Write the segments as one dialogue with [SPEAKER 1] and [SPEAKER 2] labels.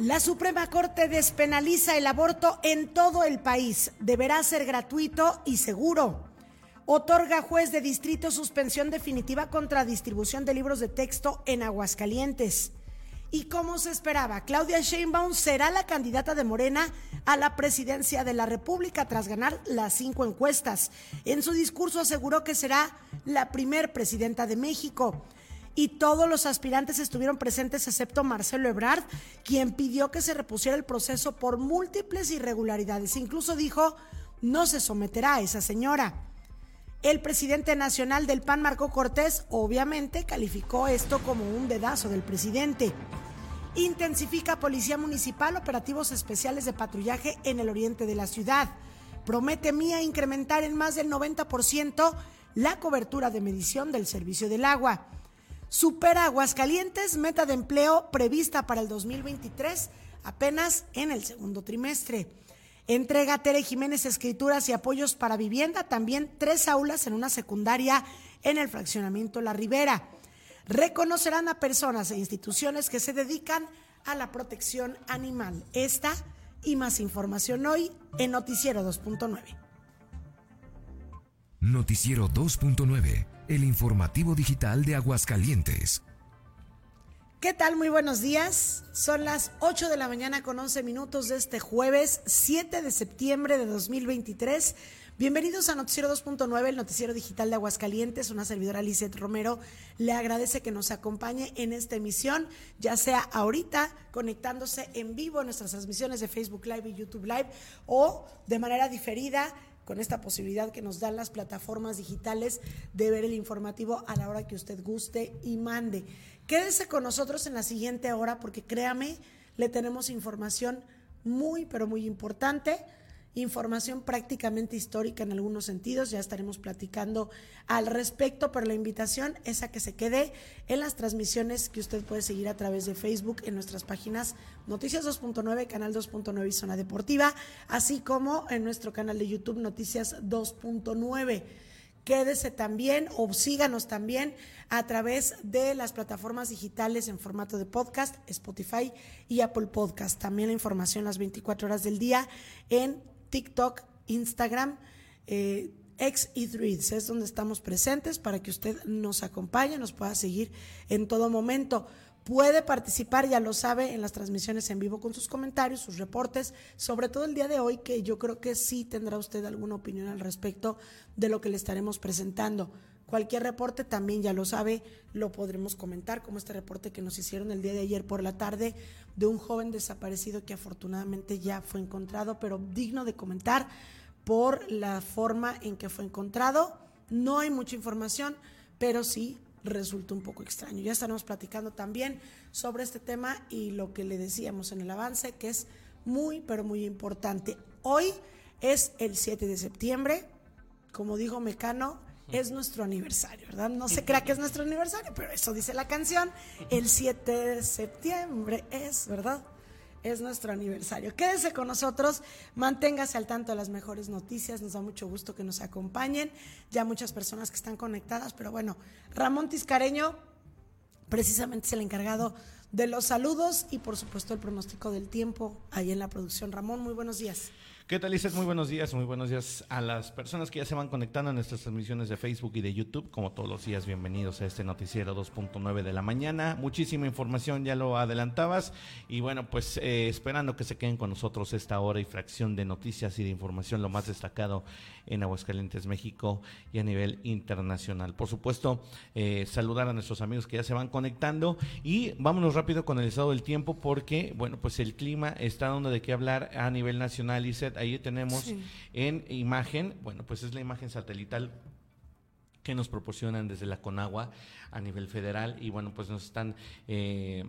[SPEAKER 1] La Suprema Corte despenaliza el aborto en todo el país. Deberá ser gratuito y seguro. Otorga juez de distrito suspensión definitiva contra distribución de libros de texto en Aguascalientes. Y como se esperaba, Claudia Sheinbaum será la candidata de Morena a la presidencia de la República tras ganar las cinco encuestas. En su discurso aseguró que será la primer presidenta de México y todos los aspirantes estuvieron presentes excepto Marcelo Ebrard, quien pidió que se repusiera el proceso por múltiples irregularidades. Incluso dijo, no se someterá a esa señora. El presidente nacional del PAN, Marco Cortés, obviamente calificó esto como un dedazo del presidente. Intensifica Policía Municipal operativos especiales de patrullaje en el oriente de la ciudad. Promete Mía incrementar en más del 90% la cobertura de medición del servicio del agua. Supera Aguascalientes, meta de empleo prevista para el 2023 apenas en el segundo trimestre. Entrega Tere Jiménez escrituras y apoyos para vivienda, también tres aulas en una secundaria en el fraccionamiento La Ribera. Reconocerán a personas e instituciones que se dedican a la protección animal. Esta y más información hoy en Noticiero 2.9.
[SPEAKER 2] Noticiero 2.9 el informativo digital de Aguascalientes.
[SPEAKER 1] ¿Qué tal? Muy buenos días. Son las 8 de la mañana con 11 minutos de este jueves 7 de septiembre de 2023. Bienvenidos a Noticiero 2.9, el noticiero digital de Aguascalientes. Una servidora Lizeth Romero le agradece que nos acompañe en esta emisión, ya sea ahorita conectándose en vivo en nuestras transmisiones de Facebook Live y YouTube Live o de manera diferida con esta posibilidad que nos dan las plataformas digitales de ver el informativo a la hora que usted guste y mande. Quédese con nosotros en la siguiente hora porque créame, le tenemos información muy, pero muy importante información prácticamente histórica en algunos sentidos, ya estaremos platicando al respecto, pero la invitación es a que se quede en las transmisiones que usted puede seguir a través de Facebook en nuestras páginas Noticias 2.9, Canal 2.9 y Zona Deportiva, así como en nuestro canal de YouTube Noticias 2.9 quédese también o síganos también a través de las plataformas digitales en formato de podcast, Spotify y Apple Podcast. También la información las 24 horas del día en TikTok, Instagram, eh, X y Threads. Es donde estamos presentes para que usted nos acompañe, nos pueda seguir en todo momento. Puede participar, ya lo sabe, en las transmisiones en vivo con sus comentarios, sus reportes, sobre todo el día de hoy, que yo creo que sí tendrá usted alguna opinión al respecto de lo que le estaremos presentando. Cualquier reporte también, ya lo sabe, lo podremos comentar, como este reporte que nos hicieron el día de ayer por la tarde de un joven desaparecido que afortunadamente ya fue encontrado, pero digno de comentar por la forma en que fue encontrado. No hay mucha información, pero sí resulta un poco extraño. Ya estaremos platicando también sobre este tema y lo que le decíamos en el avance, que es muy, pero muy importante. Hoy es el 7 de septiembre, como dijo Mecano, es nuestro aniversario, ¿verdad? No se crea que es nuestro aniversario, pero eso dice la canción. El 7 de septiembre es, ¿verdad? Es nuestro aniversario. Quédese con nosotros, manténgase al tanto de las mejores noticias, nos da mucho gusto que nos acompañen. Ya muchas personas que están conectadas, pero bueno, Ramón Tiscareño precisamente es el encargado de los saludos y por supuesto el pronóstico del tiempo ahí en la producción. Ramón, muy buenos días.
[SPEAKER 3] ¿Qué tal, Iset? Muy buenos días, muy buenos días a las personas que ya se van conectando a nuestras transmisiones de Facebook y de YouTube. Como todos los días, bienvenidos a este noticiero 2.9 de la mañana. Muchísima información, ya lo adelantabas. Y bueno, pues eh, esperando que se queden con nosotros esta hora y fracción de noticias y de información, lo más destacado en Aguascalientes, México y a nivel internacional. Por supuesto, eh, saludar a nuestros amigos que ya se van conectando y vámonos rápido con el estado del tiempo porque, bueno, pues el clima está dando de qué hablar a nivel nacional, Iset ahí tenemos en imagen, bueno, pues es la imagen satelital que nos proporcionan desde la Conagua a nivel federal y bueno, pues nos están eh,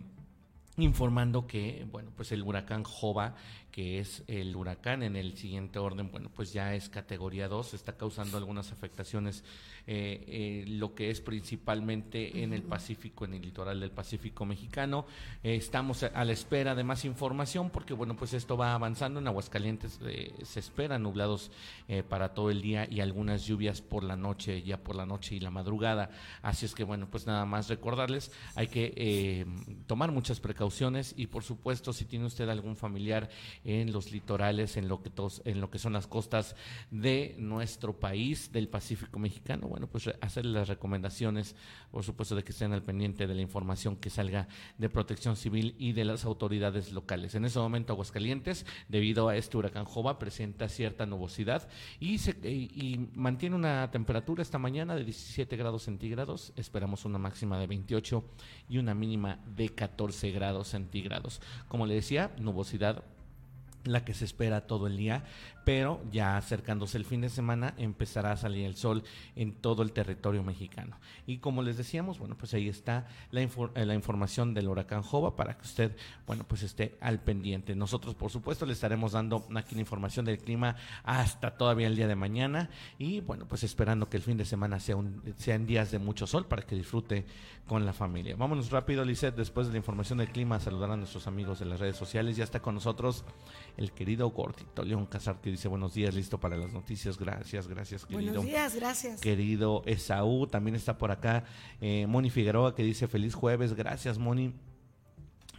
[SPEAKER 3] informando que, bueno, pues el huracán Jova que es el huracán en el siguiente orden, bueno, pues ya es categoría 2, está causando algunas afectaciones, eh, eh, lo que es principalmente en el Pacífico, en el litoral del Pacífico mexicano. Eh, estamos a la espera de más información porque, bueno, pues esto va avanzando. En Aguascalientes se esperan nublados para todo el día y algunas lluvias por la noche, ya por la noche y la madrugada. Así es que, bueno, pues nada más recordarles, hay que tomar muchas precauciones precauciones y por supuesto si tiene usted algún familiar en los litorales, en lo que, en lo que son las costas de nuestro país, del Pacífico mexicano, bueno, pues hacerle las recomendaciones, por supuesto, de que estén al pendiente de la información que salga de protección civil y de las autoridades locales. En ese momento Aguascalientes, debido a este huracán Jova, presenta cierta nubosidad y mantiene una temperatura esta mañana de 17 grados centígrados, esperamos una máxima de 28 y una mínima de 14 grados centígrados. Como le decía, nubosidad la que se espera todo el día, pero ya acercándose el fin de semana empezará a salir el sol en todo el territorio mexicano. Y como les decíamos, bueno, pues ahí está la, eh, la información del huracán Jova para que usted, bueno, pues esté al pendiente. Nosotros, por supuesto, le estaremos dando aquí la información del clima hasta todavía el día de mañana y, bueno, pues esperando que el fin de semana sea un, sean días de mucho sol para que disfrute con la familia. Vámonos rápido, Lisette, después de la información del clima, a saludar a nuestros amigos de las redes sociales. Ya está con nosotros el querido Gordito León Casar, que dice buenos días, listo para las noticias. Gracias, gracias, querido.
[SPEAKER 1] Buenos días, gracias.
[SPEAKER 3] Querido Esaú, también está por acá. Eh, Moni Figueroa, que dice feliz jueves. Gracias, Moni.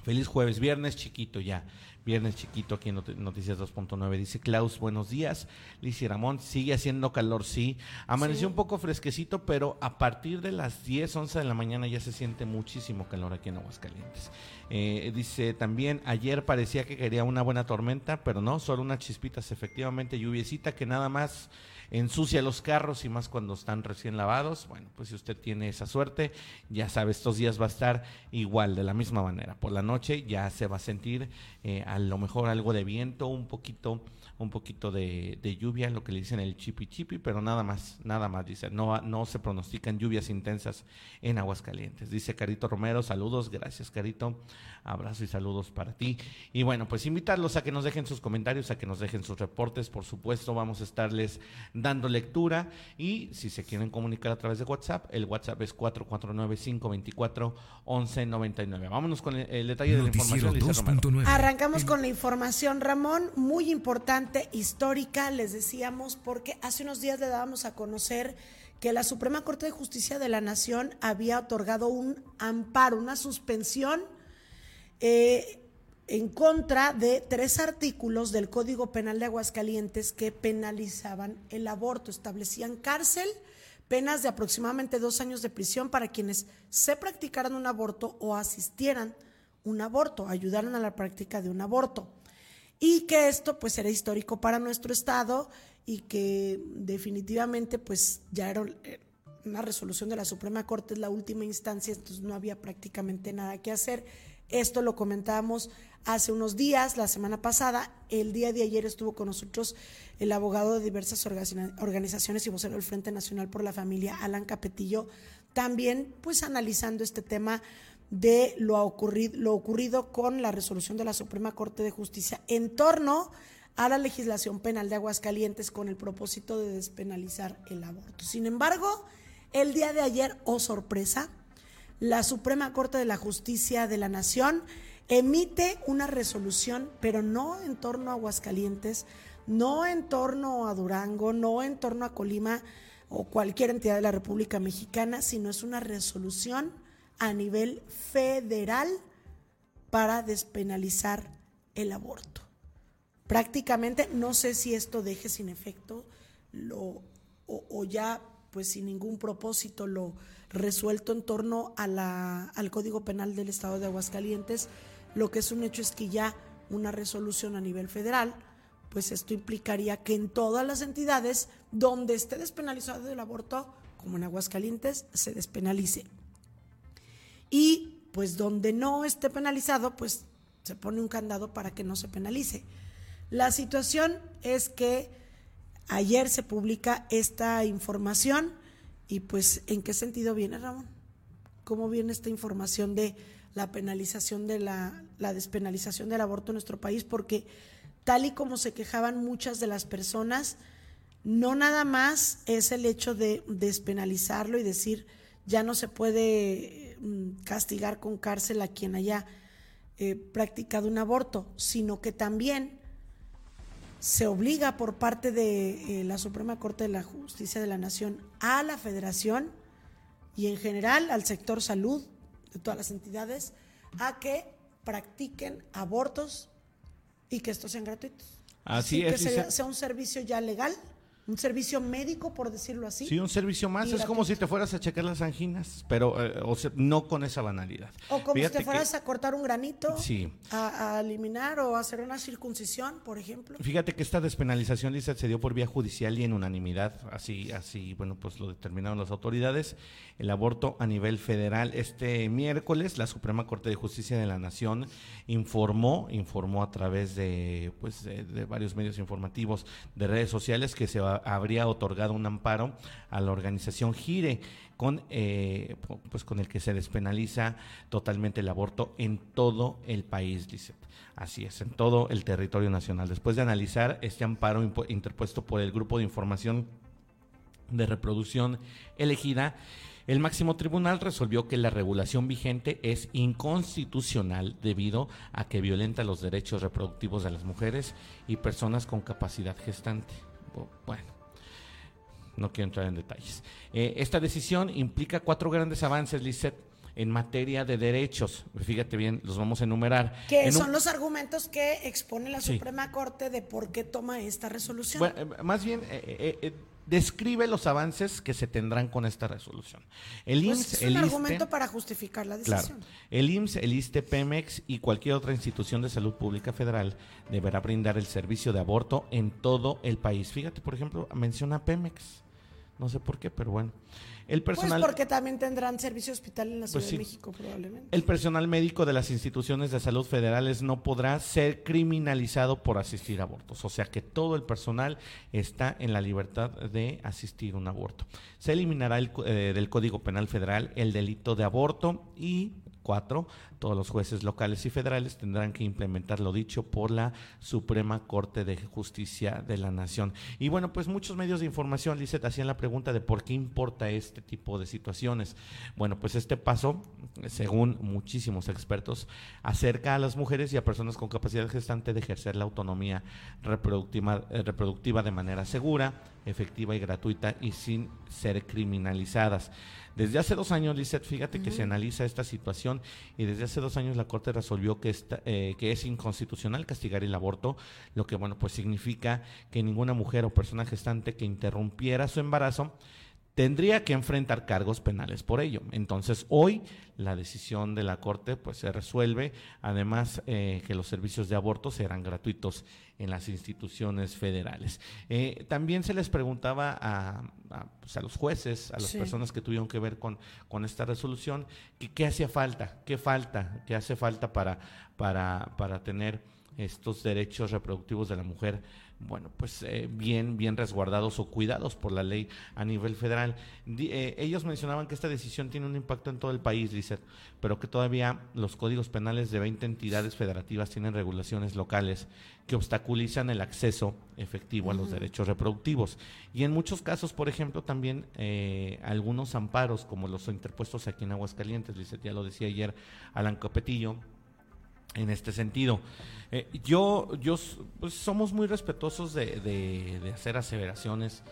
[SPEAKER 3] Feliz jueves, viernes chiquito ya. Viernes chiquito aquí en Noticias 2.9. Dice Klaus, buenos días. Lizy Ramón, sigue haciendo calor, sí. Amaneció un poco fresquecito, pero a partir de las 10, 11 de la mañana ya se siente muchísimo calor aquí en Aguascalientes. Eh, dice también, ayer parecía que quería una buena tormenta, pero no, solo unas chispitas, efectivamente, lluviecita que nada más ensucia los carros y más cuando están recién lavados. Bueno, pues si usted tiene esa suerte, ya sabe, estos días va a estar igual, de la misma manera. Por la noche ya se va a sentir eh, a lo mejor algo de viento, un poquito un poquito de, lluvia, lo que le dicen el chipi chipi, pero nada más, nada más, dice, no, no se pronostican lluvias intensas en Aguascalientes. Dice Carito Romero, saludos, gracias Carito, abrazo y saludos para ti. Y bueno, pues invitarlos a que nos dejen sus comentarios, a que nos dejen sus reportes, por supuesto, vamos a estarles dando lectura y si se quieren comunicar a través de WhatsApp, el WhatsApp es 449-524-1199. Vámonos con el, detalle de la información.
[SPEAKER 1] Arrancamos con la información, Ramón, muy importante histórica, les decíamos, porque hace unos días le dábamos a conocer que la Suprema Corte de Justicia de la Nación había otorgado un amparo, una suspensión eh, en contra de tres artículos del Código Penal de Aguascalientes que penalizaban el aborto, establecían cárcel, penas de aproximadamente dos años de prisión para quienes se practicaran un aborto o asistieran un aborto, ayudaran a la práctica de un aborto y que esto pues era histórico para nuestro estado y que definitivamente pues ya era eh, una resolución de la Suprema Corte, es la última instancia, entonces no había prácticamente nada que hacer. Esto lo comentábamos hace unos días, la semana pasada, el día de ayer estuvo con nosotros el abogado de diversas organizaciones y vocero del Frente Nacional por la Familia, Alan Capetillo, también pues analizando este tema de lo ocurrido, lo ocurrido con la resolución de la Suprema Corte de Justicia en torno a la legislación penal de Aguascalientes con el propósito de despenalizar el aborto. Sin embargo, el día de ayer, oh sorpresa, la Suprema Corte de la Justicia de la Nación emite una resolución, pero no en torno a Aguascalientes, no en torno a Durango, no en torno a Colima o cualquier entidad de la República Mexicana, sino es una resolución a nivel federal para despenalizar el aborto. Prácticamente, no sé si esto deje sin efecto lo, o, ya pues sin ningún propósito lo resuelto en torno a la, al Código Penal del Estado de Aguascalientes. Lo que es un hecho es que ya una resolución a nivel federal, pues esto implicaría que en todas las entidades donde esté despenalizado el aborto, como en Aguascalientes, se despenalice y pues donde no esté penalizado, pues se pone un candado para que no se penalice. La situación es que ayer se publica esta información y pues ¿en qué sentido viene Ramón? ¿Cómo viene esta información de la penalización de la, la despenalización del aborto en nuestro país? Porque tal y como se quejaban muchas de las personas, no nada más es el hecho de despenalizarlo y decir ya no se puede Mm, castigar con cárcel a quien haya eh, practicado un aborto, sino que también se obliga por parte de eh, la Suprema Corte de la Justicia de la Nación a la Federación y en general al sector salud de todas las entidades a que practiquen abortos y que estos sean gratuitos.
[SPEAKER 3] Así
[SPEAKER 1] que
[SPEAKER 3] es,
[SPEAKER 1] sea,
[SPEAKER 3] Lizeth.
[SPEAKER 1] sea un servicio ya legal, un servicio médico, por decirlo así.
[SPEAKER 3] Sí, un servicio más. Es como si te fueras a checar las anginas, pero eh, o sea, no con esa banalidad.
[SPEAKER 1] O como
[SPEAKER 3] Fíjate
[SPEAKER 1] si te
[SPEAKER 3] que-
[SPEAKER 1] fueras a cortar un granito,
[SPEAKER 3] Sí.
[SPEAKER 1] a, a eliminar o hacer una circuncisión, por ejemplo.
[SPEAKER 3] Fíjate que esta despenalización, Lizeth, se dio por vía judicial y en unanimidad, así, así, bueno, pues lo determinaron las autoridades. El aborto a nivel federal. Este miércoles, la Suprema Corte de Justicia de la Nación informó, informó a través de, pues, de, de varios medios informativos de redes sociales que se va- habría otorgado un amparo a la organización Gire con eh, pu- pues con el que se despenaliza totalmente el aborto en todo el país, Lizeth. Así es, en todo el territorio nacional. Después de analizar este amparo interpuesto por el Grupo de Información de Reproducción elegida, el máximo tribunal resolvió que la regulación vigente es inconstitucional debido a que violenta los derechos reproductivos de las mujeres y personas con capacidad gestante. Bu- Bueno, no quiero entrar en detalles. Eh, esta decisión implica cuatro grandes avances, Lisset, en materia de derechos. Fíjate bien, los vamos a enumerar.
[SPEAKER 1] Que
[SPEAKER 3] En un-
[SPEAKER 1] son los argumentos que expone la
[SPEAKER 3] Sí.
[SPEAKER 1] Suprema Corte de por qué toma esta resolución.
[SPEAKER 3] Bueno, eh, más bien, eh, eh, eh, describe los avances que se tendrán con esta resolución. El
[SPEAKER 1] Pues
[SPEAKER 3] IMSS,
[SPEAKER 1] es
[SPEAKER 3] el
[SPEAKER 1] un
[SPEAKER 3] ISSSTE,
[SPEAKER 1] argumento para justificar la
[SPEAKER 3] Claro.
[SPEAKER 1] decisión.
[SPEAKER 3] El IMSS, el ISTE, Pemex y cualquier otra institución de salud pública federal deberá brindar el servicio de aborto en todo el país. Fíjate, por ejemplo, menciona Pemex. No sé por qué, pero bueno. El personal
[SPEAKER 1] Pues porque también tendrán servicio hospital en la Ciudad
[SPEAKER 3] Pues sí.
[SPEAKER 1] de México, probablemente.
[SPEAKER 3] El personal médico de las instituciones de salud federales no podrá ser criminalizado por asistir a abortos. O sea que todo el personal está en la libertad de asistir a un aborto. Se eliminará el eh, del Código Penal Federal el delito de aborto y cuatro, todos los jueces locales y federales tendrán que implementar lo dicho por la Suprema Corte de Justicia de la Nación. Y bueno, pues muchos medios de información, Lizeth, hacían la pregunta de por qué importa este tipo de situaciones. Bueno, pues este paso, según muchísimos expertos, acerca a las mujeres y a personas con capacidad gestante de ejercer la autonomía reproductiva, eh, reproductiva de manera segura, efectiva y gratuita y sin ser criminalizadas. Desde hace dos años, Lizeth, fíjate que se analiza esta situación y desde hace dos años la Corte resolvió que, esta, eh, que es inconstitucional castigar el aborto, lo que, bueno, pues significa que ninguna mujer o persona gestante que interrumpiera su embarazo tendría que enfrentar cargos penales por ello. Entonces, hoy la decisión de la Corte pues se resuelve, además eh, que los servicios de aborto serán gratuitos en las instituciones federales. Eh, también se les preguntaba a, a, pues, a los jueces, a las
[SPEAKER 1] Sí.
[SPEAKER 3] personas que tuvieron que ver con, con esta resolución, que qué hacía falta, qué falta, qué hace falta para, para, para tener estos derechos reproductivos de la mujer, bueno, pues eh, bien, bien resguardados o cuidados por la ley a nivel federal. Di- eh, ellos mencionaban que esta decisión tiene un impacto en todo el país, Lizeth, pero que todavía los códigos penales de 20 entidades federativas tienen regulaciones locales que obstaculizan el acceso efectivo a los derechos reproductivos. Y en muchos casos, por ejemplo, también eh, algunos amparos, como los interpuestos aquí en Aguascalientes, Lizeth, ya lo decía ayer Alan Copetillo, en este sentido. Eh, yo, yo, pues somos muy respetuosos de, de- de hacer aseveraciones,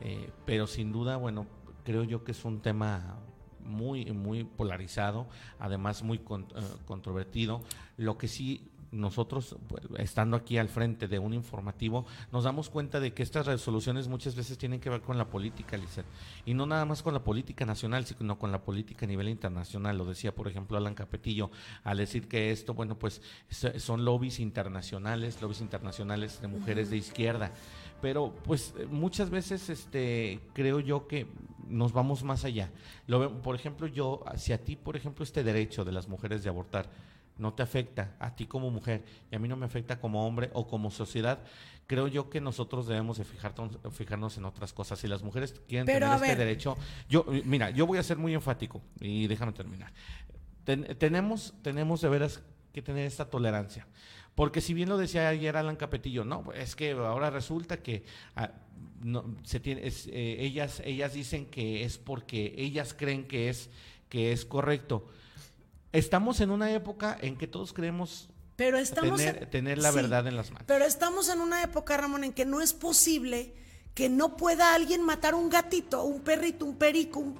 [SPEAKER 3] eh, pero sin duda, bueno, creo yo que es un tema muy, muy polarizado, además muy con- eh, controvertido. Lo que sí nosotros, pues, estando aquí al frente de un informativo, nos damos cuenta de que estas resoluciones muchas veces tienen que ver con la política, Lizeth. Y no nada más con la política nacional, sino con la política a nivel internacional. Lo decía, por ejemplo, Alan Capetillo, al decir que esto, bueno, pues so- son lobbies internacionales, lobbies internacionales de mujeres de izquierda. Pero pues muchas veces este creo yo que nos vamos más allá. Lo por ejemplo, yo, si a ti, por ejemplo, este derecho de las mujeres de abortar no te afecta a ti como mujer y a mí no me afecta como hombre o como sociedad, creo yo que nosotros debemos de fijarnos, fijarnos en otras cosas. Si las mujeres quieren
[SPEAKER 1] Pero,
[SPEAKER 3] tener este
[SPEAKER 1] ver.
[SPEAKER 3] derecho, yo, mira, yo voy a ser muy enfático y déjame terminar. Ten- tenemos, tenemos de veras que tener esta tolerancia. Porque si bien lo decía ayer Alan Capetillo, no, es que ahora resulta que ah, no, se tiene, es, eh, ellas, ellas dicen que es porque ellas creen que es, que es correcto. Estamos en una época en que todos creemos
[SPEAKER 1] Pero estamos
[SPEAKER 3] tener,
[SPEAKER 1] en-
[SPEAKER 3] tener la
[SPEAKER 1] sí,
[SPEAKER 3] verdad en las manos.
[SPEAKER 1] Pero estamos en una época, Ramón, en que no es posible que no pueda alguien matar un gatito, un perrito, un perico, un,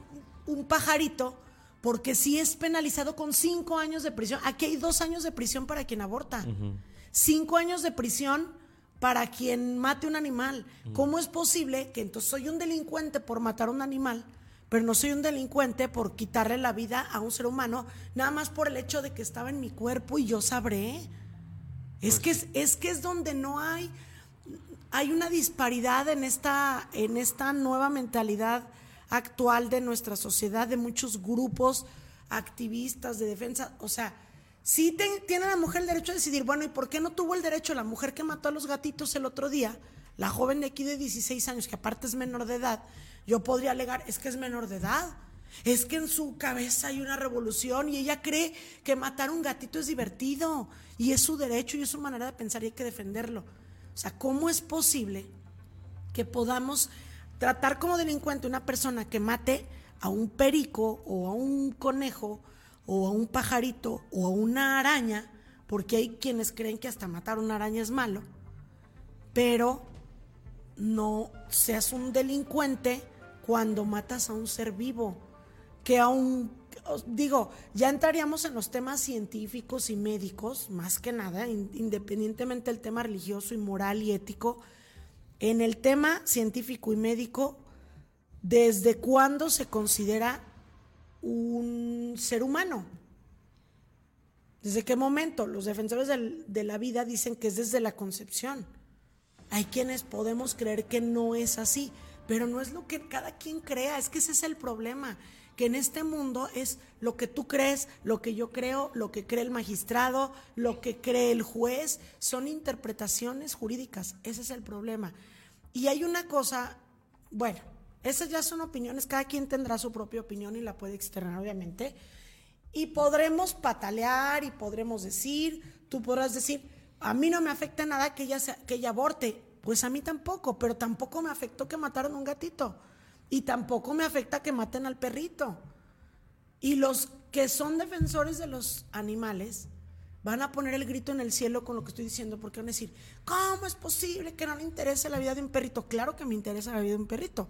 [SPEAKER 1] un pajarito, porque sí es penalizado con cinco años de prisión. Aquí hay dos años de prisión para quien aborta, cinco años de prisión para quien mate un animal. ¿Cómo es posible que entonces soy un delincuente por matar un animal? Pero no soy un delincuente por quitarle la vida a un ser humano, nada más por el hecho de que estaba en mi cuerpo y yo sabré. Es, pues que es, que es donde no hay, hay una disparidad en esta, en esta nueva mentalidad actual de nuestra sociedad, de muchos grupos activistas de defensa. O sea, sí tiene la mujer el derecho a decidir, bueno, ¿y por qué no tuvo el derecho la mujer que mató a los gatitos el otro día? La joven de aquí de 16 años, que aparte es menor de edad, yo podría alegar, es que es menor de edad. Es que en su cabeza hay una revolución y ella cree que matar un gatito es divertido y es su derecho y es su manera de pensar y hay que defenderlo. O sea, ¿cómo es posible que podamos tratar como delincuente una persona que mate a un perico o a un conejo o a un pajarito o a una araña? Porque hay quienes creen que hasta matar una araña es malo. Pero no seas un delincuente cuando matas a un ser vivo, que aún, digo, ya entraríamos en los temas científicos y médicos, más que nada, independientemente del tema religioso y moral y ético, en el tema científico y médico, ¿desde cuándo se considera un ser humano? ¿Desde qué momento? Los defensores de la vida dicen que es desde la concepción. Hay quienes podemos creer que no es así, pero no es lo que cada quien crea, es que ese es el problema, que en este mundo es lo que tú crees, lo que yo creo, lo que cree el magistrado, lo que cree el juez, son interpretaciones jurídicas, ese es el problema. Y hay una cosa, bueno, esas ya son opiniones, cada quien tendrá su propia opinión y la puede externar, obviamente, y podremos patalear y podremos decir, tú podrás decir, a mí no me afecta nada que ella, que ella aborte. Pues a mí tampoco, pero tampoco me afectó que mataron a un gatito. Y tampoco me afecta que maten al perrito. Y los que son defensores de los animales van a poner el grito en el cielo con lo que estoy diciendo, porque van a decir, ¿cómo es posible que no le interese la vida de un perrito? Claro que me interesa la vida de un perrito,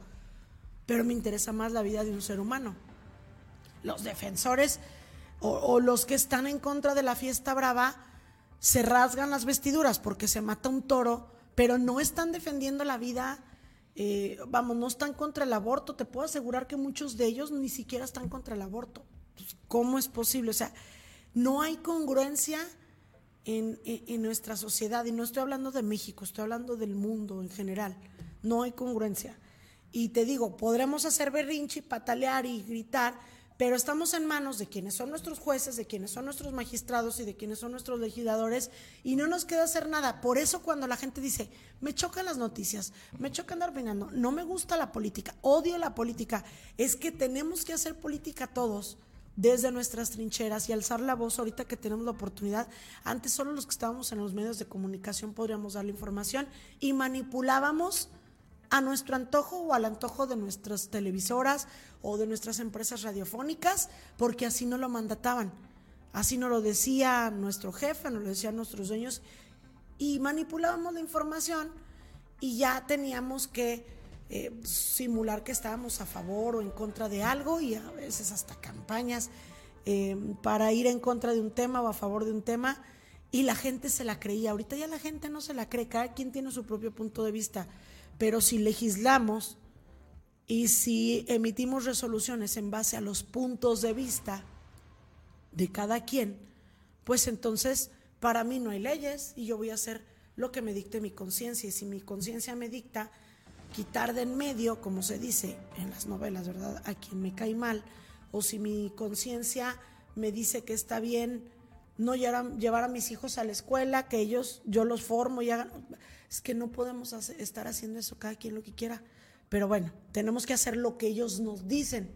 [SPEAKER 1] pero me interesa más la vida de un ser humano. Los defensores o los que están en contra de la fiesta brava se rasgan las vestiduras porque se mata un toro, pero no están defendiendo la vida, eh, vamos, no están contra el aborto. Te puedo asegurar que muchos de ellos ni siquiera están contra el aborto. Pues, ¿Cómo es posible? O sea, no hay congruencia en, en, nuestra sociedad, y no estoy hablando de México, estoy hablando del mundo en general. No hay congruencia. Y te digo, podremos hacer berrinche, patalear y gritar, pero estamos en manos de quienes son nuestros jueces, de quienes son nuestros magistrados y de quienes son nuestros legisladores y no nos queda hacer nada. Por eso cuando la gente dice, me chocan las noticias, me choca andar opinando, no me gusta la política, odio la política, es que tenemos que hacer política todos desde nuestras trincheras y alzar la voz ahorita que tenemos la oportunidad. Antes solo los que estábamos en los medios de comunicación podríamos dar la información y manipulábamos a nuestro antojo o al antojo de nuestras televisoras o de nuestras empresas radiofónicas, porque así no lo mandataban. Así nos lo decía nuestro jefe, nos lo decían nuestros dueños, y manipulábamos la información y ya teníamos que eh, simular que estábamos a favor o en contra de algo y a veces hasta campañas eh, para ir en contra de un tema o a favor de un tema y la gente se la creía. Ahorita ya la gente no se la cree, cada quien tiene su propio punto de vista. Pero si legislamos y si emitimos resoluciones en base a los puntos de vista de cada quien, pues entonces para mí no hay leyes y yo voy a hacer lo que me dicte mi conciencia. Y si mi conciencia me dicta quitar de en medio, como se dice en las novelas, ¿verdad? A quien me cae mal, o si mi conciencia me dice que está bien no llevar a, mis hijos a la escuela, que ellos, yo los formo y hagan es que no podemos estar haciendo eso cada quien lo que quiera. Pero bueno, tenemos que hacer lo que ellos nos dicen.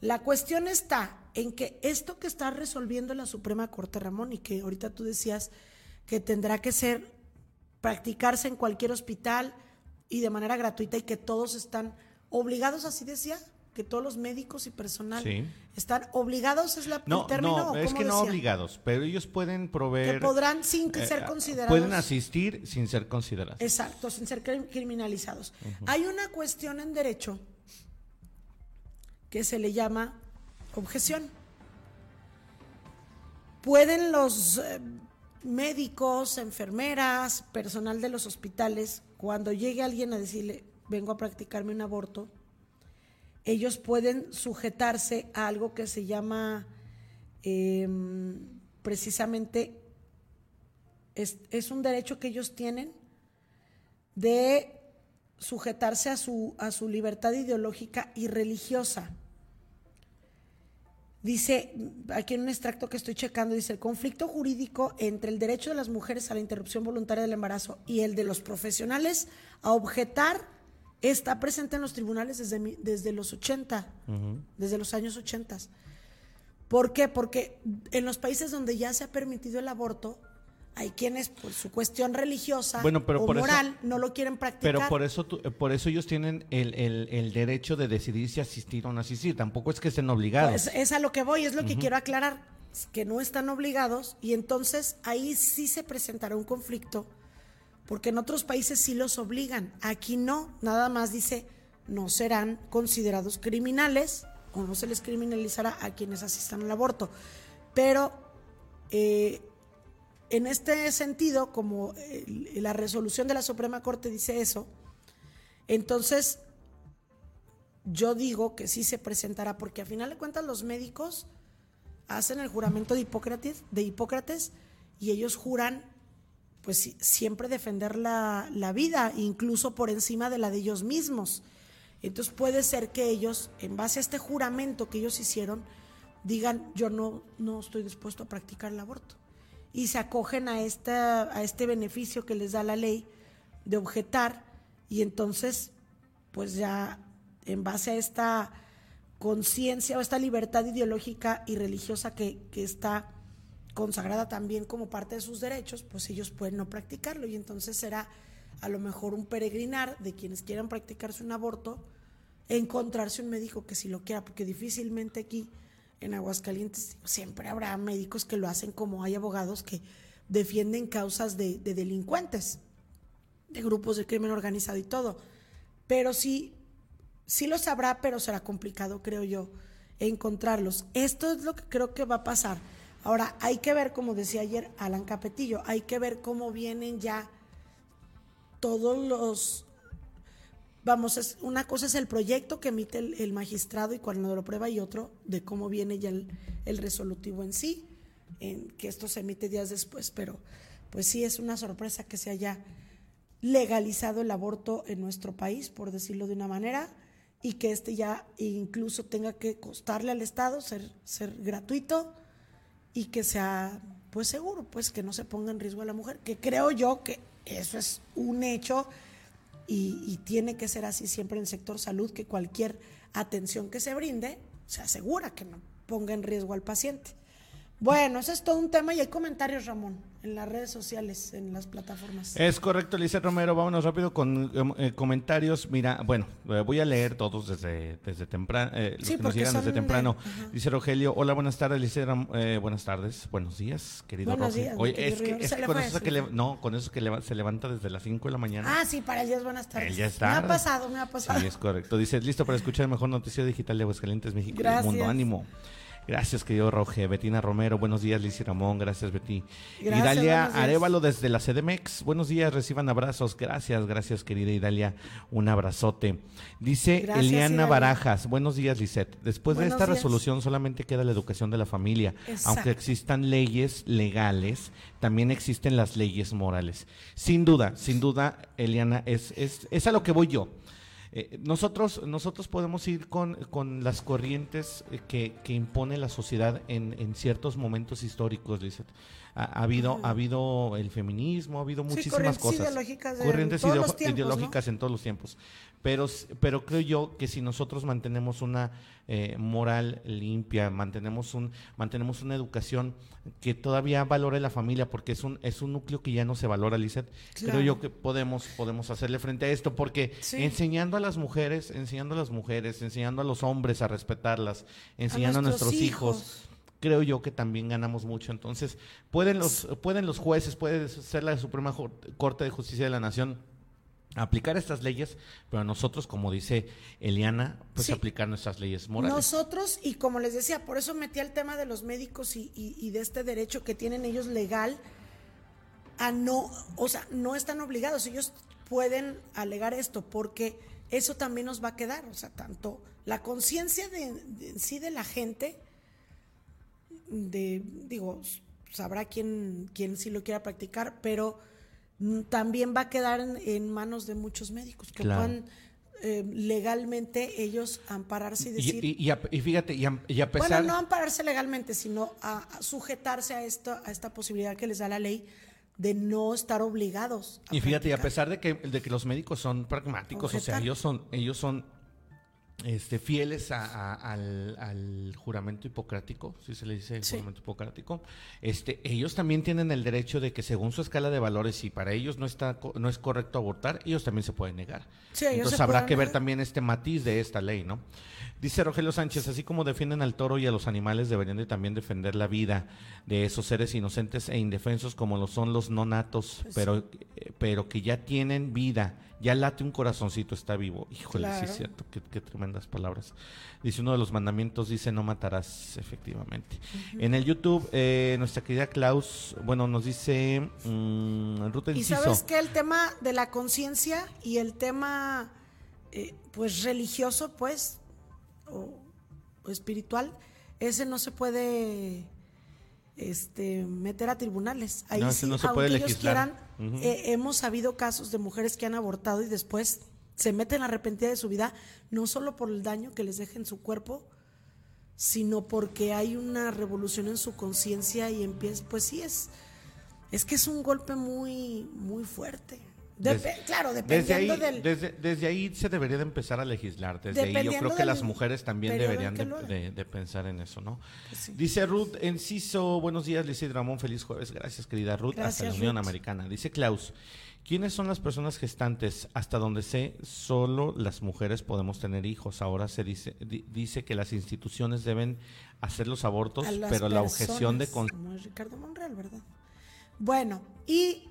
[SPEAKER 1] La cuestión está en que esto que está resolviendo la Suprema Corte Ramón y que ahorita tú decías que tendrá que ser practicarse en cualquier hospital y de manera gratuita y que todos están obligados, así decía, que todos los médicos y personal están obligados, es la,
[SPEAKER 3] no,
[SPEAKER 1] el término.
[SPEAKER 3] No, es que no obligados, pero ellos pueden proveer.
[SPEAKER 1] Que podrán sin que ser eh, considerados.
[SPEAKER 3] Pueden asistir sin ser considerados.
[SPEAKER 1] Exacto, sin ser criminalizados. Hay una cuestión en derecho que se le llama objeción. ¿Pueden los eh, médicos, enfermeras, personal de los hospitales, cuando llegue alguien a decirle, vengo a practicarme un aborto, ellos pueden sujetarse a algo que se llama em, precisamente, es, es, un derecho que ellos tienen de sujetarse a su, a su libertad ideológica y religiosa. Dice, aquí en un extracto que estoy checando, dice, el conflicto jurídico entre el derecho de las mujeres a la interrupción voluntaria del embarazo y el de los profesionales a objetar está presente en los tribunales desde, desde los 80, desde los años 80. ¿Por qué? Porque en los países donde ya se ha permitido el aborto, hay quienes por su cuestión religiosa o moral no lo quieren practicar.
[SPEAKER 3] Pero por eso, por eso ellos tienen el, derecho de decidir si asistir o no asistir. Tampoco es que estén obligados. Pues
[SPEAKER 1] es a lo que voy, es lo que quiero aclarar, que no están obligados y entonces ahí sí se presentará un conflicto, porque en otros países sí los obligan, aquí no, nada más dice no serán considerados criminales o no se les criminalizará a quienes asistan al aborto. Pero eh, en este sentido, como la resolución de la Suprema Corte dice eso, entonces yo digo que sí se presentará, porque a final de cuentas los médicos hacen el juramento de Hipócrates y ellos juran pues siempre defender la, la, vida, incluso por encima de la de ellos mismos. Entonces puede ser que ellos, en base a este juramento que ellos hicieron, digan, yo no, no estoy dispuesto a practicar el aborto y se acogen a, esta, a este beneficio que les da la ley de objetar y entonces pues ya en base a esta conciencia o esta libertad ideológica y religiosa que, que, está consagrada también como parte de sus derechos, pues ellos pueden no practicarlo y entonces será a lo mejor un peregrinar de quienes quieran practicarse un aborto, encontrarse un médico que si lo quiera, porque difícilmente aquí en Aguascalientes siempre habrá médicos que lo hacen como hay abogados que defienden causas de, delincuentes, de grupos de crimen organizado y todo. Pero sí, sí lo sabrá, pero será complicado, creo yo, encontrarlos. Esto es lo que creo que va a pasar. Ahora, hay que ver, como decía ayer Alan Capetillo, hay que ver cómo vienen ya todos los vamos, es, una cosa es el proyecto que emite el, magistrado y cuando lo prueba y otro de cómo viene ya el, resolutivo en sí, en que esto se emite días después, pero pues sí es una sorpresa que se haya legalizado el aborto en nuestro país, por decirlo de una manera, y que este ya incluso tenga que costarle al Estado ser, ser gratuito y que sea pues seguro, pues que no se ponga en riesgo a la mujer, que creo yo que eso es un hecho y, tiene que ser así siempre en el sector salud, que cualquier atención que se brinde se asegura que no ponga en riesgo al paciente. Bueno, ese es todo un tema y hay comentarios, Ramón, en las redes sociales, en las plataformas.
[SPEAKER 3] Es correcto, Lizeth Romero. Vámonos rápido con em, eh, comentarios. Mira, bueno, eh, voy a leer todos desde, desde temprano, eh, los que nos llegan desde temprano. Dice Rogelio, hola, buenas tardes, Lizeth. buenas tardes, buenos días, querido
[SPEAKER 1] buenos
[SPEAKER 3] Días,
[SPEAKER 1] Oye,
[SPEAKER 3] es que, con eso que no, con eso que se levanta desde las 5 de la mañana.
[SPEAKER 1] Ah, sí, para el día es buenas tardes.
[SPEAKER 3] ya está.
[SPEAKER 1] Me ha pasado, me ha pasado.
[SPEAKER 3] Sí, es correcto. Dice, listo para escuchar el mejor noticiero digital de Aguascalientes, México y el mundo. Ánimo. Gracias, querido Roge. Betina Romero, buenos días, Liz y Ramón, gracias, Betty. Idalia Arevalo desde la CDMX, buenos días, reciban abrazos, gracias, gracias, querida Idalia, un abrazote. Dice Eliana Barajas, buenos días, Lisette. Después de esta resolución solamente queda la educación de la familia. Aunque existan leyes legales, también existen las leyes morales. Sin duda, sin duda, Eliana, es, es, es a lo que voy yo. Eh, nosotros, nosotros podemos ir con, con las corrientes eh, que, que, impone la sociedad en, en ciertos momentos históricos, Lizeth. Ha, habido, ha habido el feminismo, ha habido muchísimas cosas.
[SPEAKER 1] Ideológicas
[SPEAKER 3] corrientes ideológicas en todos los tiempos. Pero, pero creo yo que si nosotros mantenemos una eh, moral limpia, mantenemos, un, mantenemos una educación que todavía valore la familia, porque es un, es un núcleo que ya no se valora, Lizeth, creo yo que podemos, podemos hacerle frente a esto, porque enseñando a las mujeres, enseñando a las mujeres, enseñando a los hombres a respetarlas, enseñando a nuestros, hijos creo yo que también ganamos mucho. Entonces, pueden los, pueden los jueces, puede ser la Suprema Corte de Justicia de la Nación aplicar estas leyes, pero nosotros, como dice Eliana, pues
[SPEAKER 1] Sí.
[SPEAKER 3] aplicar nuestras leyes morales.
[SPEAKER 1] Nosotros, y como les decía, por eso metí el tema de los médicos y, y- y de este derecho que tienen ellos legal a no, o sea, no están obligados, ellos pueden alegar esto porque eso también nos va a quedar, o sea, tanto la conciencia de, sí de la gente, de, digo, sabrá quién, quién sí lo quiera practicar, pero también va a quedar en, en manos de muchos médicos que
[SPEAKER 3] Claro.
[SPEAKER 1] puedan eh, legalmente ellos ampararse y decir,
[SPEAKER 3] y- y fíjate, y a, pesar...
[SPEAKER 1] bueno, no ampararse legalmente, sino a, a sujetarse a esta, a esta posibilidad que les da la ley de no estar obligados.
[SPEAKER 3] Y fíjate, y a pesar de que, de que los médicos son pragmáticos, o sea, ellos son, ellos son este, fieles a- a- al, al juramento hipocrático, si se le dice
[SPEAKER 1] Sí.
[SPEAKER 3] juramento hipocrático, este, ellos también tienen el derecho de que según su escala de valores, si para ellos no está no es correcto abortar, ellos también se pueden negar.
[SPEAKER 1] Sí,
[SPEAKER 3] Entonces habrá que ver
[SPEAKER 1] negar.
[SPEAKER 3] también este matiz de esta ley, ¿no? Dice Rogelio Sánchez, así como defienden al toro y a los animales, deberían de también defender la vida de esos seres inocentes e indefensos como lo son los no natos,
[SPEAKER 1] Pues
[SPEAKER 3] pero, pero que ya tienen vida, ya late un corazoncito, está vivo. Híjole, sí es cierto, qué, qué tremendas palabras. Dice uno de los mandamientos, dice no matarás, efectivamente. En el YouTube, eh, nuestra querida Klaus, bueno, nos dice mm, Ruth
[SPEAKER 1] Y sabes que el tema de la conciencia y el tema, eh, pues religioso, pues, o, o espiritual, ese no se puede este, meter a tribunales. Ahí
[SPEAKER 3] No, ese
[SPEAKER 1] sí,
[SPEAKER 3] no se
[SPEAKER 1] aunque
[SPEAKER 3] puede
[SPEAKER 1] ellos
[SPEAKER 3] legislar.
[SPEAKER 1] Eh, hemos sabido casos de mujeres que han abortado y después se meten arrepentidas de su vida, no solo por el daño que les deja en su cuerpo, sino porque hay una revolución en su conciencia y empieza, pues sí es, es que es un golpe muy, muy fuerte.
[SPEAKER 3] Desde-
[SPEAKER 1] claro,
[SPEAKER 3] Desde ahí,
[SPEAKER 1] dependiendo del...
[SPEAKER 3] desde, desde ahí se debería de empezar a legislar. Desde ahí yo
[SPEAKER 1] Dependiendo
[SPEAKER 3] creo que las mujeres también deberían de, pensar en eso, ¿no?
[SPEAKER 1] Pues sí.
[SPEAKER 3] Dice Ruth Enciso, buenos días, Lizy Ramón, feliz jueves. Gracias, querida Ruth, hasta la Unión. Americana. Dice Klaus, ¿quiénes son las personas gestantes? Hasta donde sé, solo las mujeres podemos tener hijos. Ahora se dice, di- dice que las instituciones deben hacer los abortos, pero la objeción de... con-
[SPEAKER 1] Como Ricardo Monreal, ¿verdad? Bueno, y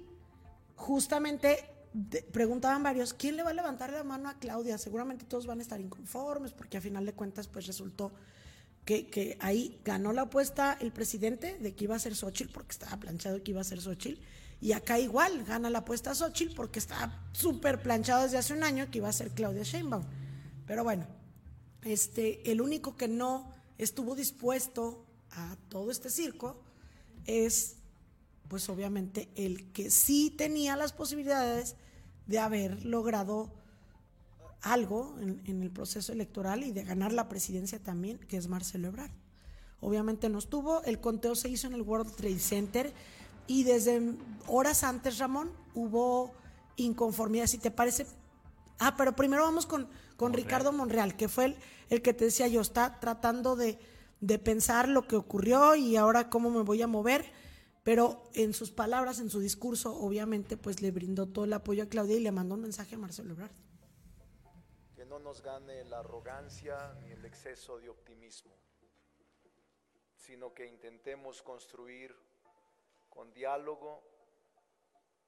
[SPEAKER 1] justamente preguntaban varios, ¿quién le va a levantar la mano a Claudia? Seguramente todos van a estar inconformes porque a final de cuentas pues resultó que, que ahí ganó la apuesta el presidente de que iba a ser Xochitl porque estaba planchado que iba a ser Xochitl. Y acá igual gana la apuesta Xochitl porque estaba súper planchado desde hace un año que iba a ser Claudia Sheinbaum. Pero bueno, este, el único que no estuvo dispuesto a todo este circo es, pues obviamente, el que sí tenía las posibilidades de haber logrado algo en, en el proceso electoral y de ganar la presidencia también, que es Marcelo Ebrard. Obviamente no estuvo, el conteo se hizo en el World Trade Center y desde horas antes, Ramón, hubo inconformidad. Si te parece, Ah, pero primero vamos con, con Ricardo Monreal, que fue el, el que te decía yo, está tratando de, de pensar lo que ocurrió y ahora cómo me voy a mover, pero en sus palabras, en su discurso, obviamente, pues le brindó todo el apoyo a Claudia y le mandó un mensaje a Marcelo Ebrard.
[SPEAKER 4] que no nos gane la arrogancia ni el exceso de optimismo, sino que intentemos construir con diálogo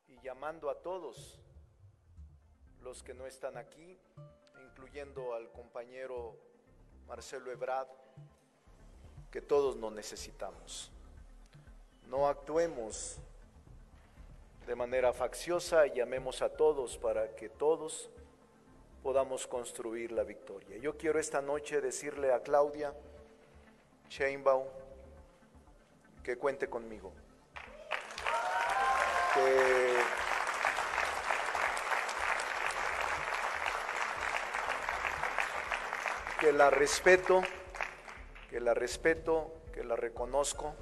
[SPEAKER 4] y llamando a todos los que no están aquí, incluyendo al compañero Marcelo Ebrard, que todos nos necesitamos. No actuemos de manera facciosa y llamemos a todos para que todos podamos construir la victoria. Yo quiero esta noche decirle a Claudia Sheinbaum que cuente conmigo, que que la respeto, que la respeto, que la reconozco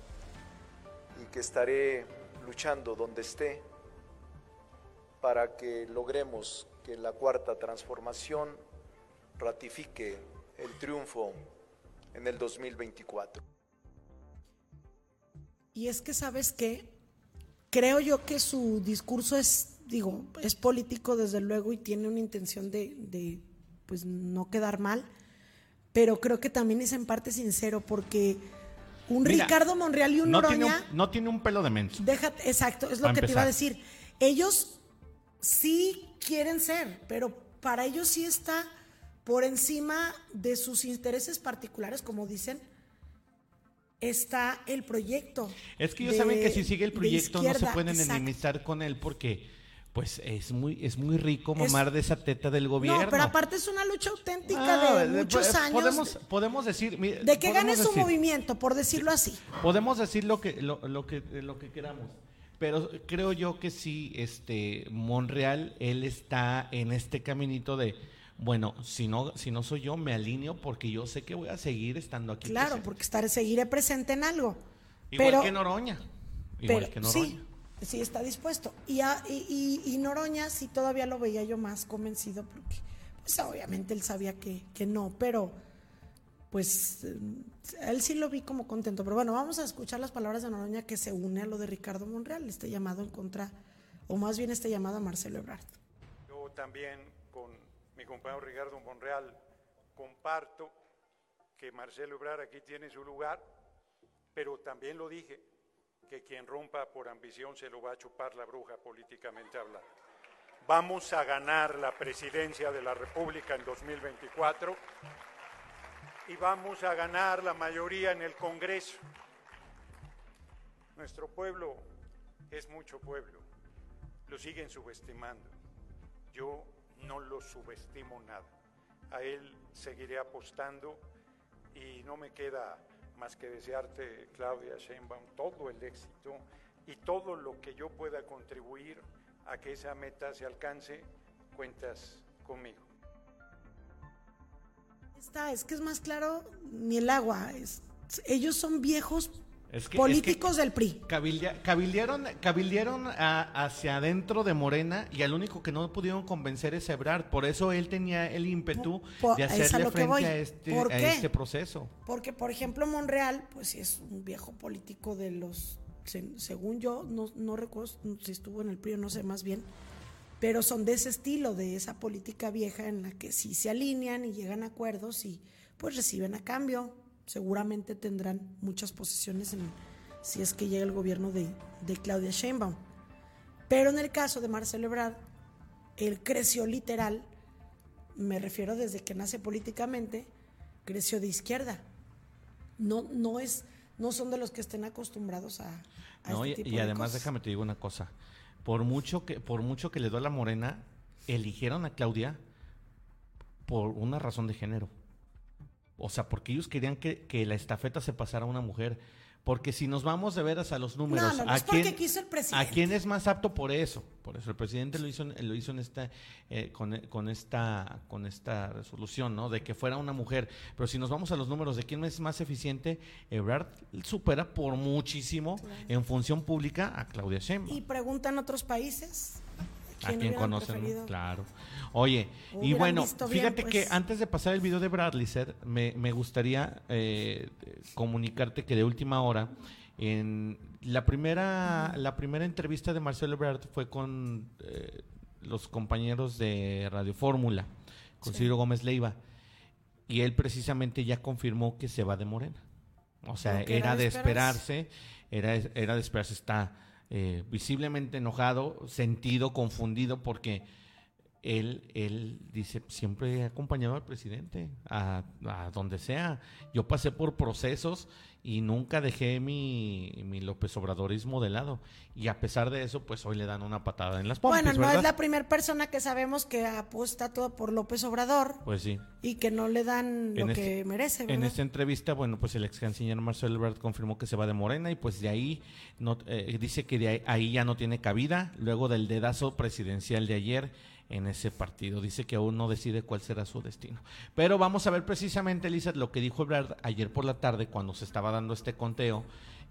[SPEAKER 4] y que estaré luchando donde esté para que logremos que la cuarta transformación ratifique el triunfo en el 2024.
[SPEAKER 1] Y es que, ¿sabes qué? Creo yo que su discurso es, digo, es político desde luego y tiene una intención de, de, pues, no quedar mal, pero creo que también es en parte sincero porque un
[SPEAKER 3] Mira,
[SPEAKER 1] Ricardo Monreal y un
[SPEAKER 3] no,
[SPEAKER 1] Noroña...
[SPEAKER 3] tiene un, no tiene un pelo de menso.
[SPEAKER 1] Déjate, exacto, es lo que te iba a decir. Ellos sí quieren ser, pero para ellos sí está por encima de sus intereses particulares, como dicen, está el proyecto.
[SPEAKER 3] Es que ellos saben que si sigue el proyecto no se pueden enemizar con él porque pues es muy es muy rico mamar de esa teta del gobierno.
[SPEAKER 1] No, pero aparte es una lucha auténtica de muchos
[SPEAKER 3] pues,
[SPEAKER 1] años.
[SPEAKER 3] Podemos, podemos decir
[SPEAKER 1] de que gane su movimiento, por decirlo así.
[SPEAKER 3] Podemos decir lo que lo, lo que lo que queramos. Pero creo yo que sí, este Monreal, él está en este caminito de bueno, si no, si no soy yo, me alineo porque yo sé que voy a seguir estando aquí.
[SPEAKER 1] Claro, porque estaré, seguiré presente en algo.
[SPEAKER 3] Igual que Noroña. Igual que Noroña.
[SPEAKER 1] Sí, sí está dispuesto. Y, y, Noroña sí todavía lo veía yo más convencido porque, pues obviamente él sabía que, que no, pero pues eh, él sí lo vi como contento. Pero bueno, vamos a escuchar las palabras de Noroña que se une a lo de Ricardo Monreal, este llamado en contra, o más bien este llamado a Marcelo Ebrard.
[SPEAKER 5] Yo también mi compañero Ricardo Monreal, comparto que Marcelo Ebrard aquí tiene su lugar, pero también lo dije, que quien rompa por ambición se lo va a chupar la bruja políticamente hablando. Vamos a ganar la presidencia de la República en 2024 y vamos a ganar la mayoría en el Congreso. Nuestro pueblo es mucho pueblo, lo siguen subestimando. Yo no lo subestimo nada. A él seguiré apostando y no me queda más que desearte, Claudia Sheinbaum, todo el éxito y todo lo que yo pueda contribuir a que esa meta se alcance, cuentas conmigo.
[SPEAKER 1] Está, es que es más claro ni el agua. ellos son viejos Políticos del PRI.
[SPEAKER 3] cabildearon hacia adentro de Morena y al único que no pudieron convencer es Ebrard. Por eso él tenía el ímpetu de hacerle frente a este, a este proceso.
[SPEAKER 1] Porque, por ejemplo, Monreal, pues sí es un viejo político de los, según yo, no, no recuerdo si estuvo en el PRI o no sé más bien, pero son de ese estilo, de esa política vieja en la que sí se alinean y llegan a acuerdos y pues reciben a cambio seguramente tendrán muchas posiciones en, si es que llega el gobierno de, Claudia Sheinbaum. Pero en el caso de Marcelo Ebrard, él creció literal, me refiero desde que nace políticamente, creció de izquierda. No, no es, no son de los que estén acostumbrados a,
[SPEAKER 3] no,
[SPEAKER 1] este
[SPEAKER 3] y, además déjame te digo una cosa, por mucho que, por mucho que le doy la morena, eligieron a Claudia por una razón de género. O sea, porque ellos querían que, la estafeta se pasara a una mujer. Porque si nos vamos de veras a los números,
[SPEAKER 1] ¿a, quién,
[SPEAKER 3] ¿a quién es más apto por eso? Por eso el presidente lo hizo, lo hizo en esta, eh, con, esta, con esta resolución, ¿no? De que fuera una mujer. Pero si nos vamos a los números de quién es más eficiente, Ebrard supera por muchísimo en función pública a Claudia Sheinbaum.
[SPEAKER 1] Y preguntan otros países.
[SPEAKER 3] ¿A quién conocen? Claro. Oye, y bueno, fíjate que pues. antes de pasar el video de Bradley, me, me gustaría eh, comunicarte que de última hora, en la primera, la primera entrevista de Marcelo Ebrard fue con eh, los compañeros de Radio Fórmula, con Ciro Gómez Leiva, y él precisamente ya confirmó que se va de Morena. O sea, era, de esperarse, era, era de esperarse, está eh, visiblemente enojado, sentido, confundido, porque él, él dice, siempre he acompañado al presidente, a, a, donde sea. Yo pasé por procesos y nunca dejé mi, mi López Obradorismo de lado. Y a pesar de eso, pues hoy le dan una patada en las pompis,
[SPEAKER 1] Bueno, no es la primera persona que sabemos que apuesta todo por López Obrador.
[SPEAKER 3] Pues sí.
[SPEAKER 1] Y que no le dan lo que este, merece,
[SPEAKER 3] En esta entrevista, bueno, pues el ex canciller Marcelo Ebrard confirmó que se va de Morena y pues de ahí no, eh, dice que de ahí ya no tiene cabida. Luego del dedazo presidencial de ayer en ese partido. Dice que aún no decide cuál será su destino. Pero vamos a ver precisamente, Elisa, lo que dijo Ebrard ayer por la tarde cuando se estaba dando este conteo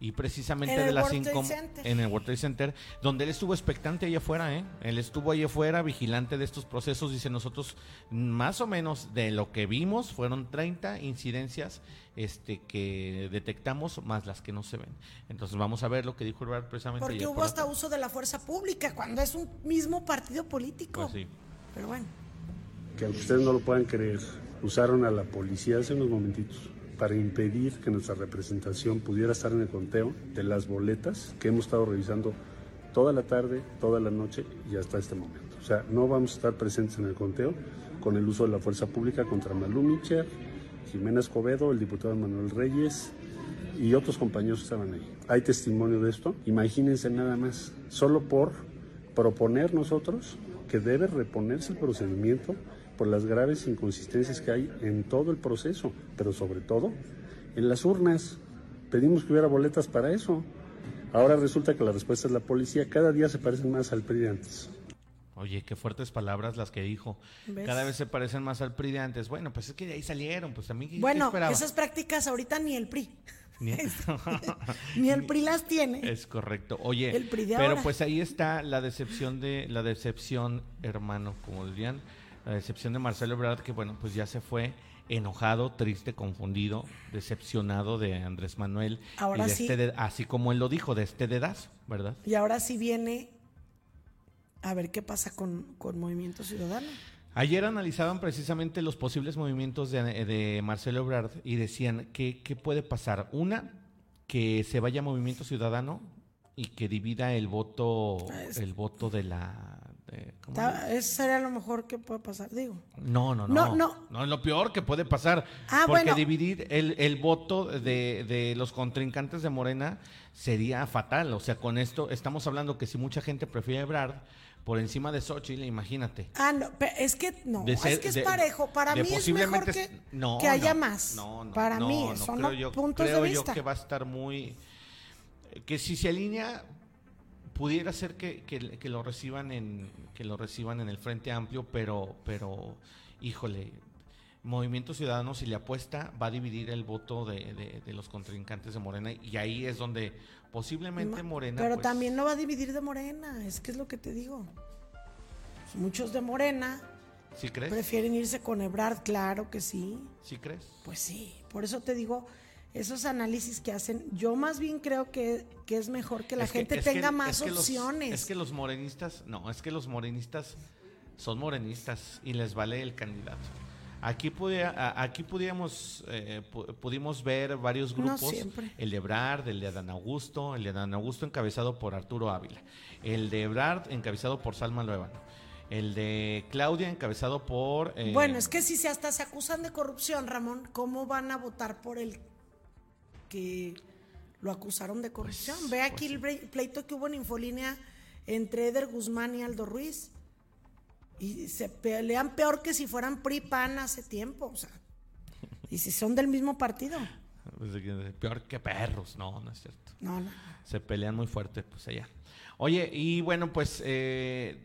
[SPEAKER 3] y precisamente de las cinco en el World Trade Center, donde él estuvo expectante allá afuera, ¿eh? Él estuvo allá afuera, vigilante de estos procesos, dice nosotros, más o menos de lo que vimos, fueron 30 incidencias este que detectamos, más las que no se ven. Entonces vamos a ver lo que dijo Ebrard precisamente.
[SPEAKER 1] Porque hubo hasta uso de la fuerza pública, cuando es un mismo partido político.
[SPEAKER 3] Pues sí.
[SPEAKER 1] Pero bueno.
[SPEAKER 6] Que ustedes no lo puedan creer, usaron a la policía hace unos momentitos para impedir que nuestra representación pudiera estar en el conteo de las boletas que hemos estado revisando toda la tarde, toda la noche y hasta este momento. O sea, no vamos a estar presentes en el conteo con el uso de la fuerza pública contra Malú Micher, Jimena Escobedo, el diputado Manuel Reyes y otros compañeros que estaban ahí. Hay testimonio de esto. Imagínense nada más, solo por proponer nosotros que debe reponerse el procedimiento por las graves inconsistencias que hay en todo el proceso, pero sobre todo en las urnas. Pedimos que hubiera boletas para eso. Ahora resulta que la respuesta es la policía. Cada día se parecen más al PRI de antes.
[SPEAKER 3] Oye, qué fuertes palabras las que dijo.
[SPEAKER 1] ¿Ves?
[SPEAKER 3] Cada vez se parecen más al PRI de antes. Bueno, pues es que de ahí salieron. Pues también, ¿qué- qué
[SPEAKER 1] Bueno, esas prácticas ahorita ni el PRI.
[SPEAKER 3] Ni-
[SPEAKER 1] Ni el PRI las tiene.
[SPEAKER 3] Es correcto. Oye,
[SPEAKER 1] El PRI de
[SPEAKER 3] pero
[SPEAKER 1] ahora.
[SPEAKER 3] pues ahí está la decepción de la decepción, hermano, como dirían, la decepción de Marcelo Ebrard que bueno, pues ya se fue enojado, triste, confundido, decepcionado de Andrés Manuel
[SPEAKER 1] Ahora
[SPEAKER 3] y de
[SPEAKER 1] sí.
[SPEAKER 3] este de- así como él lo dijo, de este dedazo, ¿verdad?
[SPEAKER 1] Y ahora sí viene a ver qué pasa con, con Movimiento Ciudadano.
[SPEAKER 3] Ayer analizaban precisamente los posibles movimientos de, de Marcelo Ebrard y decían que qué puede pasar. Una, que se vaya Movimiento Ciudadano y que divida el voto,
[SPEAKER 1] Ah,
[SPEAKER 3] el voto de la. De- ¿cómo
[SPEAKER 1] Ta- Eso sería lo mejor que puede pasar, digo.
[SPEAKER 3] No, no,
[SPEAKER 1] No,
[SPEAKER 3] no.
[SPEAKER 1] no.
[SPEAKER 3] No, es lo peor que puede pasar.
[SPEAKER 1] Ah,
[SPEAKER 3] porque
[SPEAKER 1] bueno.
[SPEAKER 3] dividir el, el voto de, de los contrincantes de Morena sería fatal. O sea, con esto estamos hablando que si mucha gente prefiere Ebrard por encima de Xochitl, imagínate.
[SPEAKER 1] Ah, no, pe- es que no,
[SPEAKER 3] De ser-
[SPEAKER 1] es que es
[SPEAKER 3] de-
[SPEAKER 1] parejo. Para mí es mejor que,
[SPEAKER 3] no,
[SPEAKER 1] que haya
[SPEAKER 3] no,
[SPEAKER 1] más.
[SPEAKER 3] no, no,
[SPEAKER 1] Para
[SPEAKER 3] no,
[SPEAKER 1] mí
[SPEAKER 3] no,
[SPEAKER 1] son
[SPEAKER 3] creo
[SPEAKER 1] los
[SPEAKER 3] yo-
[SPEAKER 1] puntos
[SPEAKER 3] creo
[SPEAKER 1] de
[SPEAKER 3] yo
[SPEAKER 1] vista.
[SPEAKER 3] que va a estar muy que si se alinea pudiera ser que, que- que lo reciban en que lo reciban en el Frente Amplio, pero pero híjole, Movimiento Ciudadano si le apuesta va a dividir el voto de, de- de los contrincantes de Morena y ahí es donde posiblemente Morena
[SPEAKER 1] Pero
[SPEAKER 3] pues,
[SPEAKER 1] también no va a dividir de Morena, es que es lo que te digo. Muchos de Morena
[SPEAKER 3] ¿sí crees?
[SPEAKER 1] prefieren irse con Ebrard, claro que sí.
[SPEAKER 3] ¿Sí crees?
[SPEAKER 1] Pues sí, por eso te digo, esos análisis que hacen, yo más bien creo que, que es mejor que la
[SPEAKER 3] Es que-
[SPEAKER 1] gente
[SPEAKER 3] que-
[SPEAKER 1] tenga
[SPEAKER 3] es
[SPEAKER 1] más
[SPEAKER 3] los-
[SPEAKER 1] opciones.
[SPEAKER 3] es que los morenistas, no, es que los morenistas son morenistas y les vale el candidato. Aquí, pudiera- a- aquí pudiéramos, eh, pu- pudimos ver varios
[SPEAKER 1] No
[SPEAKER 3] grupos,
[SPEAKER 1] siempre.
[SPEAKER 3] el de Ebrard, el de Adán Augusto, el de Adán Augusto encabezado por Arturo Ávila, el de Ebrard encabezado por Salma Luevano, el de Claudia encabezado por... eh,
[SPEAKER 1] Bueno, es que si se hasta se acusan de corrupción, Ramón, ¿cómo van a votar por el que lo acusaron de corrupción?
[SPEAKER 3] Pues-
[SPEAKER 1] Ve aquí
[SPEAKER 3] pues
[SPEAKER 1] el bre- pleito que hubo en Infolínea entre Eder Guzmán y Aldo Ruiz. Y se pelean peor que si fueran PRI PAN hace tiempo, o sea. Y si son del mismo partido.
[SPEAKER 3] pues, peor que perros, no, no es cierto.
[SPEAKER 1] No, no.
[SPEAKER 3] Se pelean muy fuerte, pues allá. Oye, y bueno, pues eh,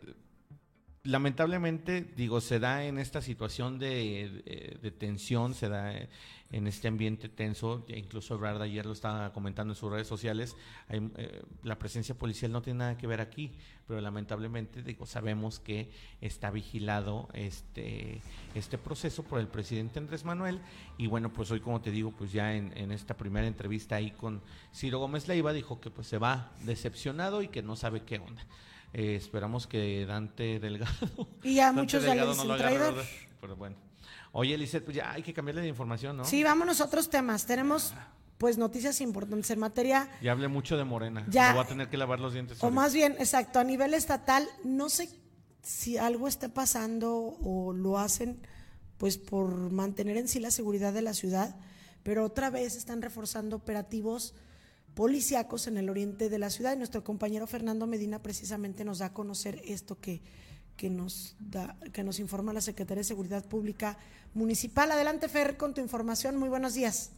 [SPEAKER 3] lamentablemente, digo, se da en esta situación de, de- de tensión, se da eh, en este ambiente tenso, e incluso Ebrard ayer lo estaba comentando en sus redes sociales, hay, eh, la presencia policial no tiene nada que ver aquí, pero lamentablemente, digo, sabemos que está vigilado este, este proceso por el presidente Andrés Manuel, y bueno, pues hoy, como te digo, pues ya en, en esta primera entrevista ahí con Ciro Gómez Leiva, dijo que pues se va decepcionado y que no sabe qué onda. Eh, esperamos que Dante Delgado.
[SPEAKER 1] Y
[SPEAKER 3] Dante
[SPEAKER 1] muchos ya le
[SPEAKER 3] Delgado lo agarre,
[SPEAKER 1] traidor.
[SPEAKER 3] ¿verdad? Pero bueno. Oye, Lizeth, pues ya hay que cambiarle de información, ¿no?
[SPEAKER 1] Sí, vámonos a otros temas. Tenemos pues noticias importantes en materia
[SPEAKER 3] Ya hablé mucho de Morena.
[SPEAKER 1] Ya.
[SPEAKER 3] Voy a tener que lavar los dientes.
[SPEAKER 1] O
[SPEAKER 3] ahorita.
[SPEAKER 1] más bien, exacto, a nivel estatal, no sé si algo está pasando o lo hacen pues por mantener en sí la seguridad de la ciudad, pero otra vez están reforzando operativos policíacos en el oriente de la ciudad y nuestro compañero Fernando Medina precisamente nos da a conocer esto que, que nos da, que nos informa la Secretaría de Seguridad Pública Municipal. Adelante Fer con tu información. Muy buenos días.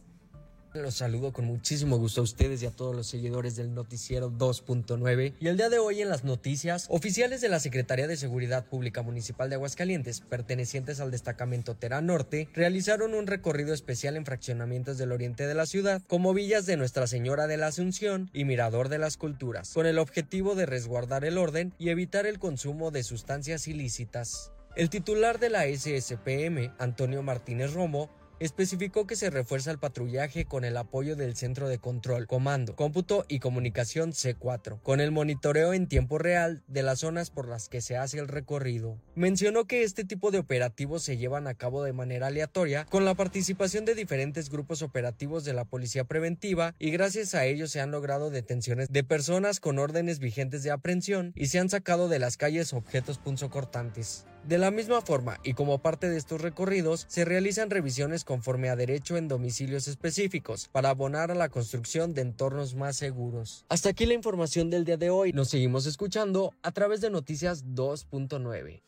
[SPEAKER 7] Los saludo con muchísimo gusto a ustedes y a todos los seguidores del noticiero 2.9. Y el día de hoy en las noticias, oficiales de la Secretaría de Seguridad Pública Municipal de Aguascalientes, pertenecientes al destacamento Terán Norte, realizaron un recorrido especial en fraccionamientos del oriente de la ciudad, como Villas de Nuestra Señora de la Asunción y Mirador de las Culturas, con el objetivo de resguardar el orden y evitar el consumo de sustancias ilícitas. El titular de la SSPM, Antonio Martínez Romo, especificó que se refuerza el patrullaje con el apoyo del Centro de Control, Comando, Cómputo y Comunicación C4, con el monitoreo en tiempo real de las zonas por las que se hace el recorrido. Mencionó que este tipo de operativos se llevan a cabo de manera aleatoria con la participación de diferentes grupos operativos de la Policía Preventiva y gracias a ellos se han logrado detenciones de personas con órdenes vigentes de aprehensión y se han sacado de las calles objetos punzocortantes. De la misma forma, y como parte de estos recorridos, se realizan revisiones conforme a derecho en domicilios específicos para abonar a la construcción de entornos más seguros. Hasta aquí la información del día de hoy. Nos seguimos escuchando a través de Noticias 2.9.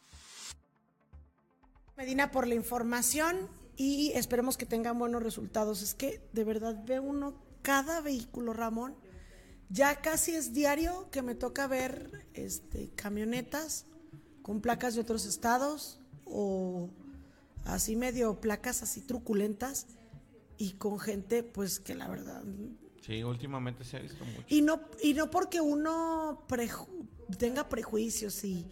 [SPEAKER 1] Medina por la información y esperemos que tengan buenos resultados. Es que de verdad ve uno cada vehículo, Ramón. Ya casi es diario que me toca ver este, camionetas con placas de otros estados o así medio placas así truculentas y con gente pues que la verdad
[SPEAKER 3] Sí, últimamente se ha visto mucho.
[SPEAKER 1] y no y no porque uno preju- tenga prejuicios y,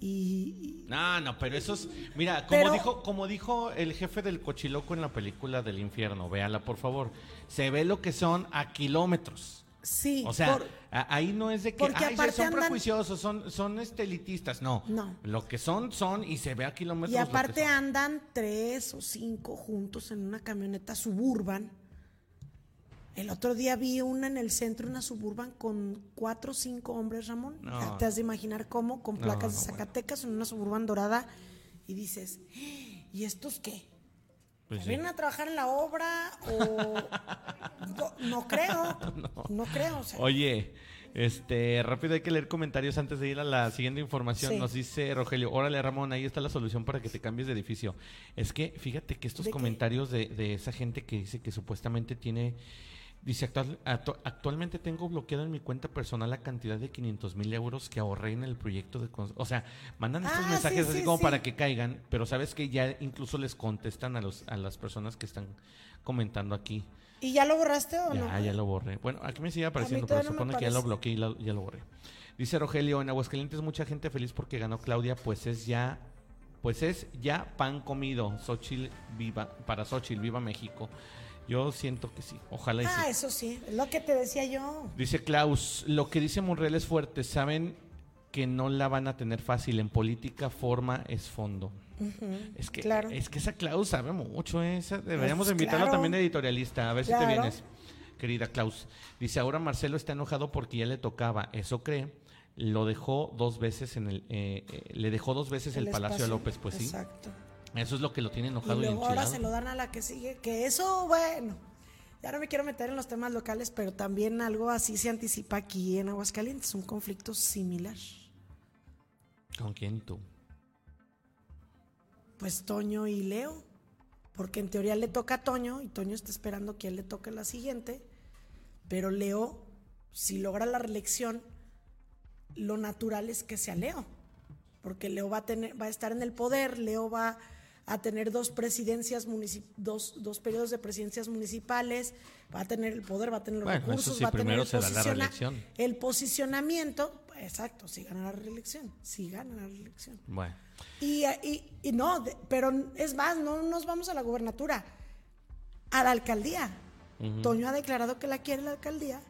[SPEAKER 1] y-
[SPEAKER 3] No, no, pero eso es. Mira, como
[SPEAKER 1] Pero-
[SPEAKER 3] dijo, como dijo el jefe del cochiloco en la película del infierno, véala por favor. Se ve lo que son a kilómetros.
[SPEAKER 1] sí
[SPEAKER 3] O sea,
[SPEAKER 1] por-
[SPEAKER 3] ahí no es de que
[SPEAKER 1] porque
[SPEAKER 3] ay,
[SPEAKER 1] aparte
[SPEAKER 3] son
[SPEAKER 1] andan-
[SPEAKER 3] prejuiciosos, son, son este, elitistas. No.
[SPEAKER 1] No.
[SPEAKER 3] Lo que son, son y se ve a kilómetros.
[SPEAKER 1] y aparte andan tres o cinco juntos en una camioneta suburban el otro día vi una en el centro, una suburban con cuatro o cinco hombres, Ramón.
[SPEAKER 3] No.
[SPEAKER 1] Te has de imaginar cómo, con placas
[SPEAKER 3] no,
[SPEAKER 1] de
[SPEAKER 3] bueno.
[SPEAKER 1] Zacatecas en una suburban dorada. Y dices, ¿y estos qué?
[SPEAKER 3] Pues sí.
[SPEAKER 1] ¿Vienen a trabajar en la obra o...? no, no creo, no, creo. o sea,
[SPEAKER 3] Oye, este, rápido hay que leer comentarios antes de ir a la siguiente información.
[SPEAKER 1] Sí.
[SPEAKER 3] Nos dice Rogelio, órale Ramón, ahí está la solución para que te cambies de edificio. Es que fíjate que estos comentarios de, de esa gente que dice que supuestamente tiene, dice, "Actual- actu- actualmente tengo bloqueado en mi cuenta personal la cantidad de 500 mil euros que ahorré en el proyecto de... cons-". O sea, mandan estos
[SPEAKER 1] Ah,
[SPEAKER 3] mensajes
[SPEAKER 1] sí,
[SPEAKER 3] así
[SPEAKER 1] sí,
[SPEAKER 3] como
[SPEAKER 1] sí.
[SPEAKER 3] para que caigan, pero sabes que ya incluso les contestan a, los, a las personas que están comentando aquí.
[SPEAKER 1] ¿Y ya lo borraste o
[SPEAKER 3] Ya,
[SPEAKER 1] no?
[SPEAKER 3] ya lo borré. Bueno, aquí me sigue apareciendo, pero
[SPEAKER 1] no
[SPEAKER 3] supone que ya lo bloqueé y la- ya lo borré. Dice Rogelio, en Aguascalientes mucha gente feliz porque ganó Claudia, pues es ya, pues es ya pan comido. Xochitl viva, para Xochitl, viva México. Yo siento que sí, ojalá y
[SPEAKER 1] Ah,
[SPEAKER 3] sí.
[SPEAKER 1] eso sí, lo que te decía yo.
[SPEAKER 3] Dice Klaus, lo que dice Monreal es fuerte, saben que no la van a tener fácil, en política forma es fondo. Es que
[SPEAKER 1] claro.
[SPEAKER 3] es que esa Klaus sabe mucho, ¿eh? Esa- deberíamos
[SPEAKER 1] Pues,
[SPEAKER 3] invitarla
[SPEAKER 1] claro.
[SPEAKER 3] también de editorialista, a ver si te vienes, querida Klaus. Dice, ahora Marcelo está enojado porque ya le tocaba, eso cree. Lo dejó dos veces en el, eh, eh, le dejó dos veces el, Palacio
[SPEAKER 1] espacio.
[SPEAKER 3] a López, pues sí.
[SPEAKER 1] Exacto.
[SPEAKER 3] Eso es lo que lo tiene
[SPEAKER 1] Y
[SPEAKER 3] enojado y,
[SPEAKER 1] luego ahora
[SPEAKER 3] enchilado.
[SPEAKER 1] se lo dan a la que sigue, que eso, bueno, ya no me quiero meter en los temas locales, pero también algo así se anticipa aquí en Aguascalientes, un conflicto similar.
[SPEAKER 3] ¿Con quién tú?
[SPEAKER 1] Pues Toño y Leo, porque en teoría le toca a Toño y Toño está esperando que a él le toque la siguiente, pero Leo, si logra la reelección, lo natural es que sea Leo, porque Leo va a tener, va a estar en el poder, Leo va a tener dos presidencias dos, dos periodos de presidencias municipales, va a tener el poder, va a tener los
[SPEAKER 3] Bueno,
[SPEAKER 1] recursos,
[SPEAKER 3] sí,
[SPEAKER 1] va a tener el, posiciona- el posicionamiento, exacto, si gana la reelección, si gana la reelección.
[SPEAKER 3] Bueno.
[SPEAKER 1] Y, y- y no, de- pero es más, no nos vamos a la gubernatura, a la alcaldía. Toño ha declarado que la quiere la alcaldía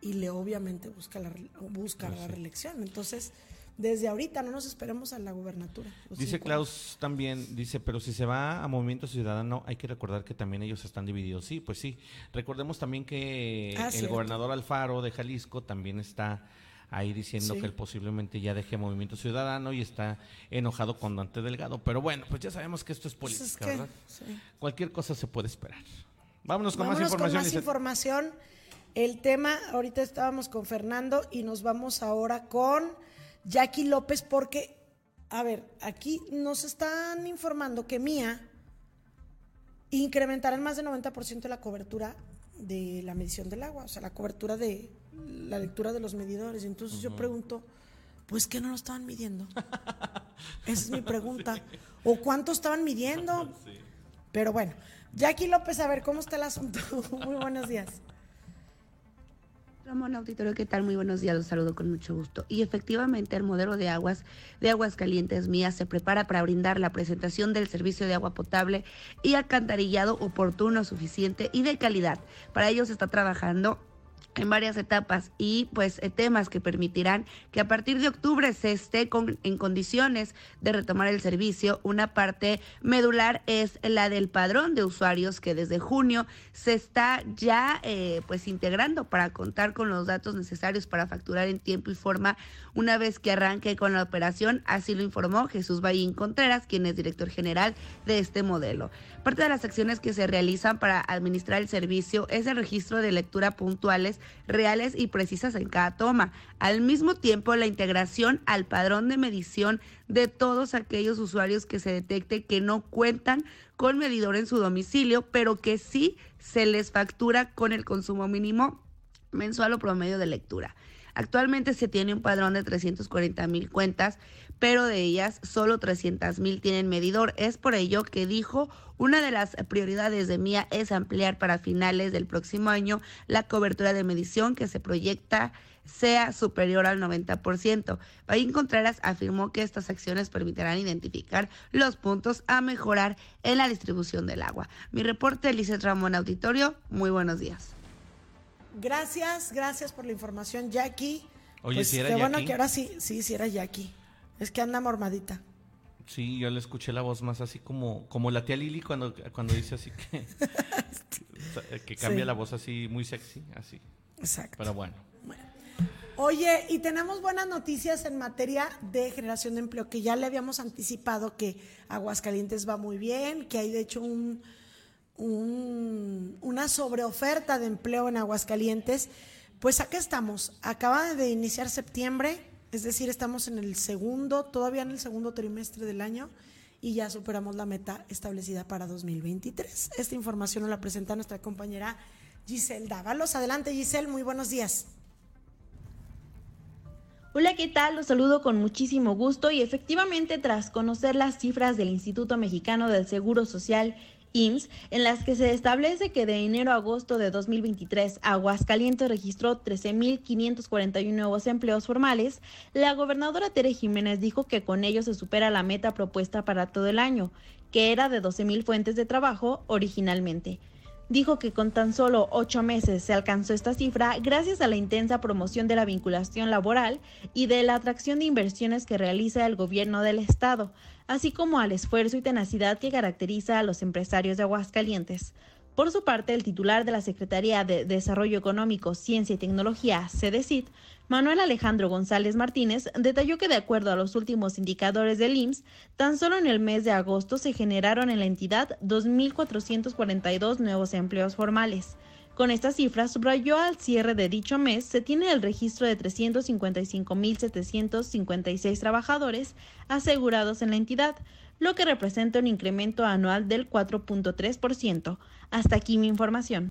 [SPEAKER 1] y le obviamente busca la, busca
[SPEAKER 3] Pues
[SPEAKER 1] la reelección. Entonces, desde ahorita no nos esperemos a la gubernatura.
[SPEAKER 3] Dice Klaus también, dice, pero si se va a Movimiento Ciudadano, hay que recordar que también ellos están divididos. Sí, pues sí. Recordemos también que
[SPEAKER 1] Ah,
[SPEAKER 3] el
[SPEAKER 1] cierto.
[SPEAKER 3] gobernador Alfaro de Jalisco también está ahí diciendo
[SPEAKER 1] Sí.
[SPEAKER 3] que él posiblemente ya deje Movimiento Ciudadano y está enojado con Dante Delgado. Pero bueno, pues ya sabemos que esto es
[SPEAKER 1] Pues
[SPEAKER 3] política,
[SPEAKER 1] es que,
[SPEAKER 3] ¿verdad?
[SPEAKER 1] sí.
[SPEAKER 3] Cualquier cosa se puede esperar. Vámonos con
[SPEAKER 1] Vámonos
[SPEAKER 3] más información.
[SPEAKER 1] con más información. El tema, ahorita estábamos con Fernando y nos vamos ahora con Jackie López porque, a ver, aquí nos están informando que Mía incrementará en más del 90% la cobertura de la medición del agua, o sea, la cobertura de la lectura de los medidores. Entonces yo pregunto, pues ¿qué no lo estaban midiendo? Esa es mi pregunta. ¿O cuánto estaban midiendo? Pero bueno, Jackie López, a ver, ¿cómo está el asunto? Muy buenos días.
[SPEAKER 8] Ramón Auditorio, ¿qué tal? Muy buenos días, los saludo con mucho gusto. Y efectivamente el modelo de aguas de Aguas Calientes Mías se prepara para brindar la presentación del servicio de agua potable y alcantarillado oportuno, suficiente y de calidad. Para ello se está trabajando en varias etapas y pues eh, temas que permitirán que a partir de octubre se esté con, en condiciones de retomar el servicio. Una parte medular es la del padrón de usuarios que desde junio se está ya eh, pues integrando para contar con los datos necesarios para facturar en tiempo y forma una vez que arranque con la operación. Así lo informó Jesús Ballín Contreras, quien es director general de este modelo. Parte de las acciones que se realizan para administrar el servicio es el registro de lectura puntuales, reales y precisas en cada toma. Al mismo tiempo, la integración al padrón de medición de todos aquellos usuarios que se detecte que no cuentan con medidor en su domicilio, pero que sí se les factura con el consumo mínimo mensual o promedio de lectura. Actualmente se tiene un padrón de 340 mil cuentas, pero de ellas solo 300 mil tienen medidor. Es por ello que dijo, una de las prioridades de MIA es ampliar para finales del próximo año la cobertura de medición que se proyecta sea superior al 90%. Bayín Contreras afirmó que estas acciones permitirán identificar los puntos a mejorar en la distribución del agua. Mi reporte, Lizeth Ramón Auditorio, muy buenos días.
[SPEAKER 1] Gracias, gracias por la información, Jackie.
[SPEAKER 3] Oye,
[SPEAKER 1] pues
[SPEAKER 3] si era
[SPEAKER 1] qué bueno
[SPEAKER 3] Jackie.
[SPEAKER 1] que ahora sí, sí, sí era Jackie. Es que anda mormadita.
[SPEAKER 3] Sí, yo le escuché la voz más así como, como la tía Lili cuando, cuando dice así que, que cambia
[SPEAKER 1] Sí.
[SPEAKER 3] la voz así muy sexy, así.
[SPEAKER 1] Exacto.
[SPEAKER 3] Pero bueno.
[SPEAKER 1] Oye, y tenemos buenas noticias en materia de generación de empleo, que ya le habíamos anticipado que Aguascalientes va muy bien, que hay de hecho un, un- una sobreoferta de empleo en Aguascalientes. Pues acá estamos, acaba de iniciar septiembre, es decir, estamos en el segundo, todavía en el segundo trimestre del año y ya superamos la meta establecida para 2023. Esta información nos la presenta nuestra compañera Giselle Dávalos. Adelante Giselle, muy buenos días.
[SPEAKER 9] Hola, ¿qué tal? Los saludo con muchísimo gusto y efectivamente tras conocer las cifras del Instituto Mexicano del Seguro Social En las que se establece que de enero a agosto de 2023 Aguascalientes registró 13.541 nuevos empleos formales, la gobernadora Tere Jiménez dijo que con ello se supera la meta propuesta para todo el año, que era de 12.000 fuentes de trabajo originalmente. Dijo que con tan solo ocho meses se alcanzó esta cifra gracias a la intensa promoción de la vinculación laboral y de la atracción de inversiones que realiza el gobierno del estado, así como al esfuerzo y tenacidad que caracteriza a los empresarios de Aguascalientes. Por su parte, el titular de la Secretaría de Desarrollo Económico, Ciencia y Tecnología, CEDECIT, Manuel Alejandro González Martínez, detalló que de acuerdo a los últimos indicadores del IMSS, tan solo en el mes de agosto se generaron en la entidad 2.442 nuevos empleos formales. Con esta cifra, subrayó al cierre de dicho mes, se tiene el registro de 355.756 trabajadores asegurados en la entidad, lo que representa un incremento anual del 4.3%. Hasta aquí mi información.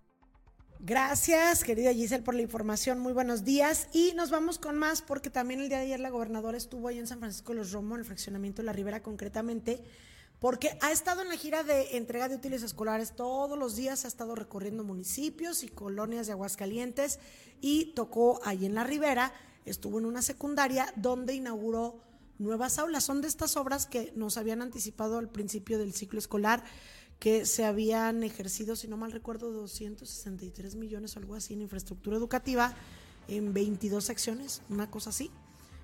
[SPEAKER 1] Gracias, querida Giselle, por la información. Muy buenos días. Y nos vamos con más, porque también el día de ayer la gobernadora estuvo ahí en San Francisco de los Romo, en el fraccionamiento de la Ribera, concretamente, porque ha estado en la gira de entrega de útiles escolares todos los días, ha estado recorriendo municipios y colonias de Aguascalientes y tocó ahí en la Ribera, estuvo en una secundaria donde inauguró nuevas aulas. Son de estas obras que nos habían anticipado al principio del ciclo escolar que se habían ejercido, si no mal recuerdo, 263 millones o algo así en infraestructura educativa en 22 secciones, una cosa así.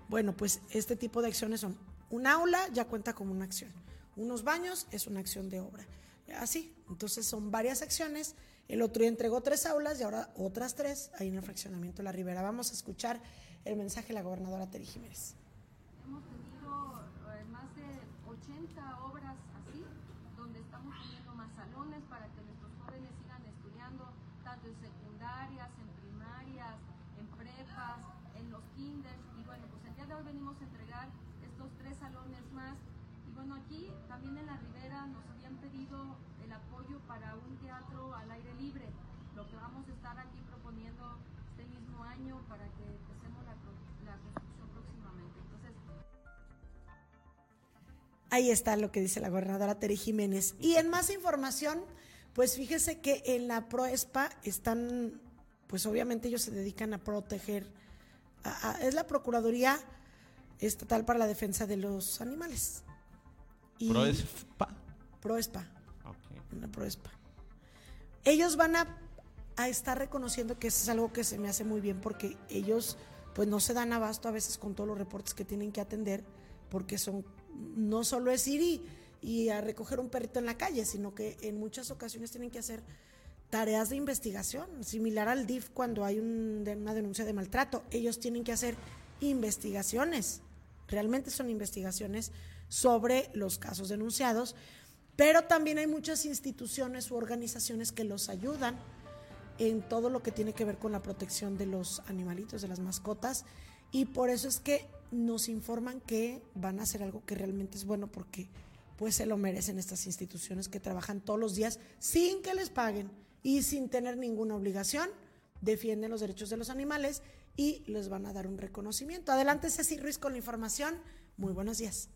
[SPEAKER 1] Bueno, pues este tipo de acciones son un aula ya cuenta como una acción, unos baños es una acción de obra, así. Entonces son varias acciones. El otro día entregó tres aulas y ahora otras tres ahí en el fraccionamiento de la Ribera. Vamos a escuchar el mensaje de la gobernadora Teri Jiménez.
[SPEAKER 10] Hemos tenido eh, más de 80 obras así, donde estamos teniendo más salones para que nuestros jóvenes sigan estudiando, tanto en secundarias, en primarias, en prepas, en los kinders. Y bueno, pues el día de hoy venimos a entregar estos tres salones más. Y bueno, aquí también en la Ribera nos habían pedido el apoyo para un teatro al aire libre, lo que vamos a estar aquí proponiendo este mismo año para que empecemos la, pro- la construcción próximamente. Entonces,
[SPEAKER 1] Ahí está lo que dice la gobernadora Tere Jiménez. Y en más información, pues fíjese que en la Proespa están pues obviamente ellos se dedican a proteger, es la Procuraduría Estatal para la Defensa de los Animales.
[SPEAKER 3] ¿Proespa?
[SPEAKER 1] Proespa. Una Proespa. Ellos van a, a estar reconociendo que eso es algo que se me hace muy bien porque ellos pues no se dan abasto a veces con todos los reportes que tienen que atender porque son, no solo es ir y, a recoger un perrito en la calle, sino que en muchas ocasiones tienen que hacer tareas de investigación, similar al DIF cuando hay una denuncia de maltrato. Ellos tienen que hacer investigaciones, realmente son investigaciones sobre los casos denunciados, pero también hay muchas instituciones u organizaciones que los ayudan en todo lo que tiene que ver con la protección de los animalitos, de las mascotas, y por eso es que nos informan que van a hacer algo que realmente es bueno porque pues se lo merecen estas instituciones que trabajan todos los días sin que les paguen y sin tener ninguna obligación, defienden los derechos de los animales y les van a dar un reconocimiento. Adelante Ceci Ruiz con la información. Muy buenos días.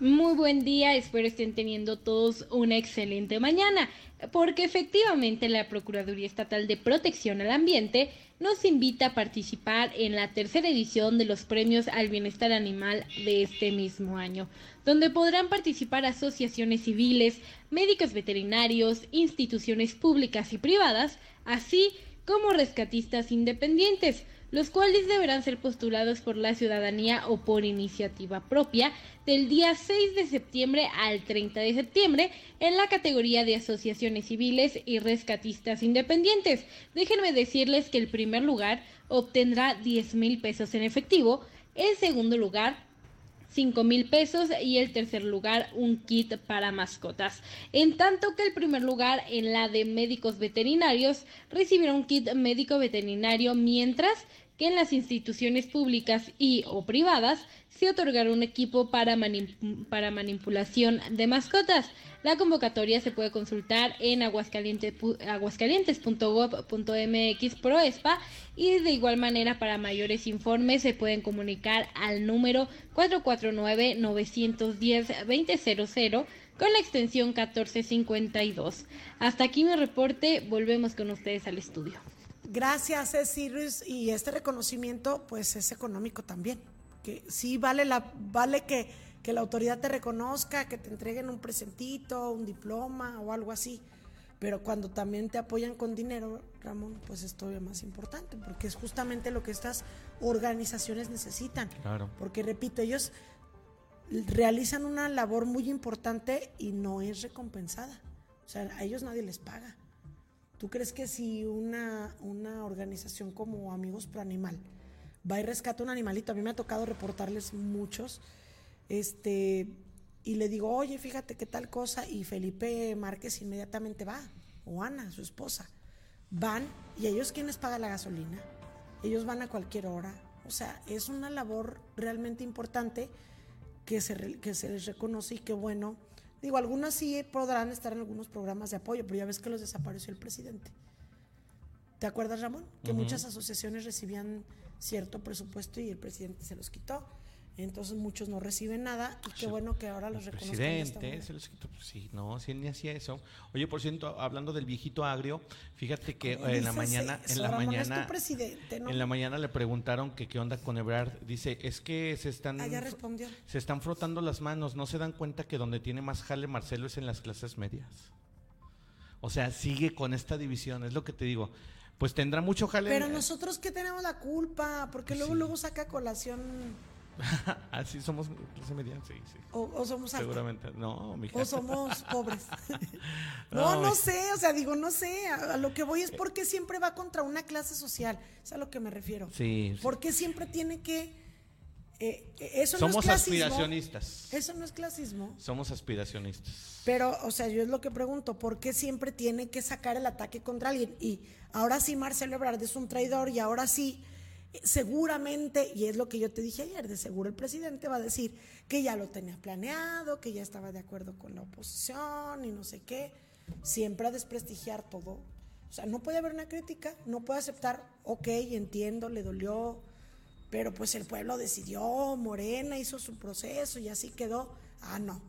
[SPEAKER 11] Muy buen día, espero estén teniendo todos una excelente mañana, porque efectivamente la Procuraduría Estatal de Protección al Ambiente nos invita a participar en la tercera edición de los premios al bienestar animal de este mismo año, donde podrán participar asociaciones civiles, médicos veterinarios, instituciones públicas y privadas, así como rescatistas independientes los cuales deberán ser postulados por la ciudadanía o por iniciativa propia del día 6 de septiembre al 30 de septiembre en la categoría de asociaciones civiles y rescatistas independientes. Déjenme decirles que el primer lugar obtendrá 10 mil pesos en efectivo, el segundo lugar 5 mil pesos y el tercer lugar un kit para mascotas. En tanto que el primer lugar en la de médicos veterinarios recibirá un kit médico veterinario mientras que en las instituciones públicas y o privadas se otorgará un equipo para, para manipulación de mascotas. La convocatoria se puede consultar en aguascalientes.gov.mx proespa y de igual manera para mayores informes se pueden comunicar al número 449-910-2000 con la extensión 1452. Hasta aquí mi reporte, volvemos con ustedes al estudio.
[SPEAKER 1] Gracias, Ceci y este reconocimiento pues es económico también, que sí vale la vale que, que la autoridad te reconozca, que te entreguen un presentito, un diploma o algo así. Pero cuando también te apoyan con dinero, Ramón, pues es todavía más importante, porque es justamente lo que estas organizaciones necesitan.
[SPEAKER 3] Claro.
[SPEAKER 1] Porque repito, ellos realizan una labor muy importante y no es recompensada. O sea, a ellos nadie les paga. ¿Tú crees que si una, una organización como Amigos Pro Animal va y rescata un animalito, a mí me ha tocado reportarles muchos, este, y le digo, oye, fíjate qué tal cosa, y Felipe Márquez inmediatamente va, o Ana, su esposa, van, y ellos quienes pagan la gasolina, ellos van a cualquier hora, o sea, es una labor realmente importante que se, que se les reconoce y que bueno, Digo, algunas sí podrán estar en algunos programas de apoyo, pero ya ves que los desapareció el presidente. ¿Te acuerdas, Ramón? Que muchas asociaciones recibían cierto presupuesto y el presidente se los quitó. Entonces muchos no reciben nada y qué bueno que ahora los reconozcan.
[SPEAKER 3] Presidente, se los quitó. Pues sí, no, si él ni hacía eso. Oye, por cierto, hablando del viejito agrio, fíjate que en la mañana, en la mañana, en la mañana le preguntaron que qué onda con Ebrard. Dice, es que se están,
[SPEAKER 1] ah, respondió.
[SPEAKER 3] se están frotando las manos. No se dan cuenta que donde tiene más jale Marcelo es en las clases medias. O sea, sigue con esta división. Es lo que te digo pues tendrá mucho jale.
[SPEAKER 1] Pero nosotros que tenemos la culpa, porque luego luego saca colación
[SPEAKER 3] Así somos clase media, sí, sí.
[SPEAKER 1] O, somos
[SPEAKER 3] Seguramente, no,
[SPEAKER 1] O somos pobres. no, no, sé, o sea, digo, no sé. A, lo que voy es porque siempre va contra una clase social. Es a lo que me refiero.
[SPEAKER 3] Sí.
[SPEAKER 1] Porque siempre tiene que. Eh, eh, eso
[SPEAKER 3] somos
[SPEAKER 1] no es
[SPEAKER 3] aspiracionistas.
[SPEAKER 1] Eso no es clasismo.
[SPEAKER 3] Somos aspiracionistas.
[SPEAKER 1] Pero, o sea, yo es lo que pregunto, ¿por qué siempre tiene que sacar el ataque contra alguien? Y ahora sí Marcelo Ebrard es un traidor y ahora sí seguramente, y es lo que yo te dije ayer, de seguro el presidente va a decir que ya lo tenía planeado, que ya estaba de acuerdo con la oposición y no sé qué, siempre a desprestigiar todo. O sea, no puede haber una crítica, no puede aceptar, ok, entiendo, le dolió, pero pues el pueblo decidió, Morena hizo su proceso y así quedó. Ah, no.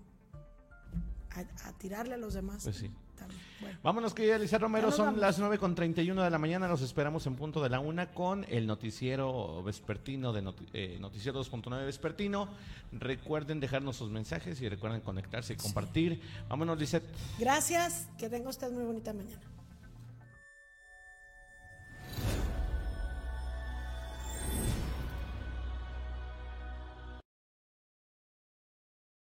[SPEAKER 1] a, tirarle a los demás.
[SPEAKER 3] Pues sí.
[SPEAKER 1] También. Bueno.
[SPEAKER 3] Vámonos, querida Alicia Romero. Son
[SPEAKER 1] vamos.
[SPEAKER 3] las 9 con 31 de la mañana. Los esperamos en punto de la una con el noticiero vespertino de noti- eh, Noticiero 2.9 Vespertino. Recuerden dejarnos sus mensajes y recuerden conectarse y compartir. Vámonos, Lisette.
[SPEAKER 1] Gracias, que tenga usted muy bonita mañana.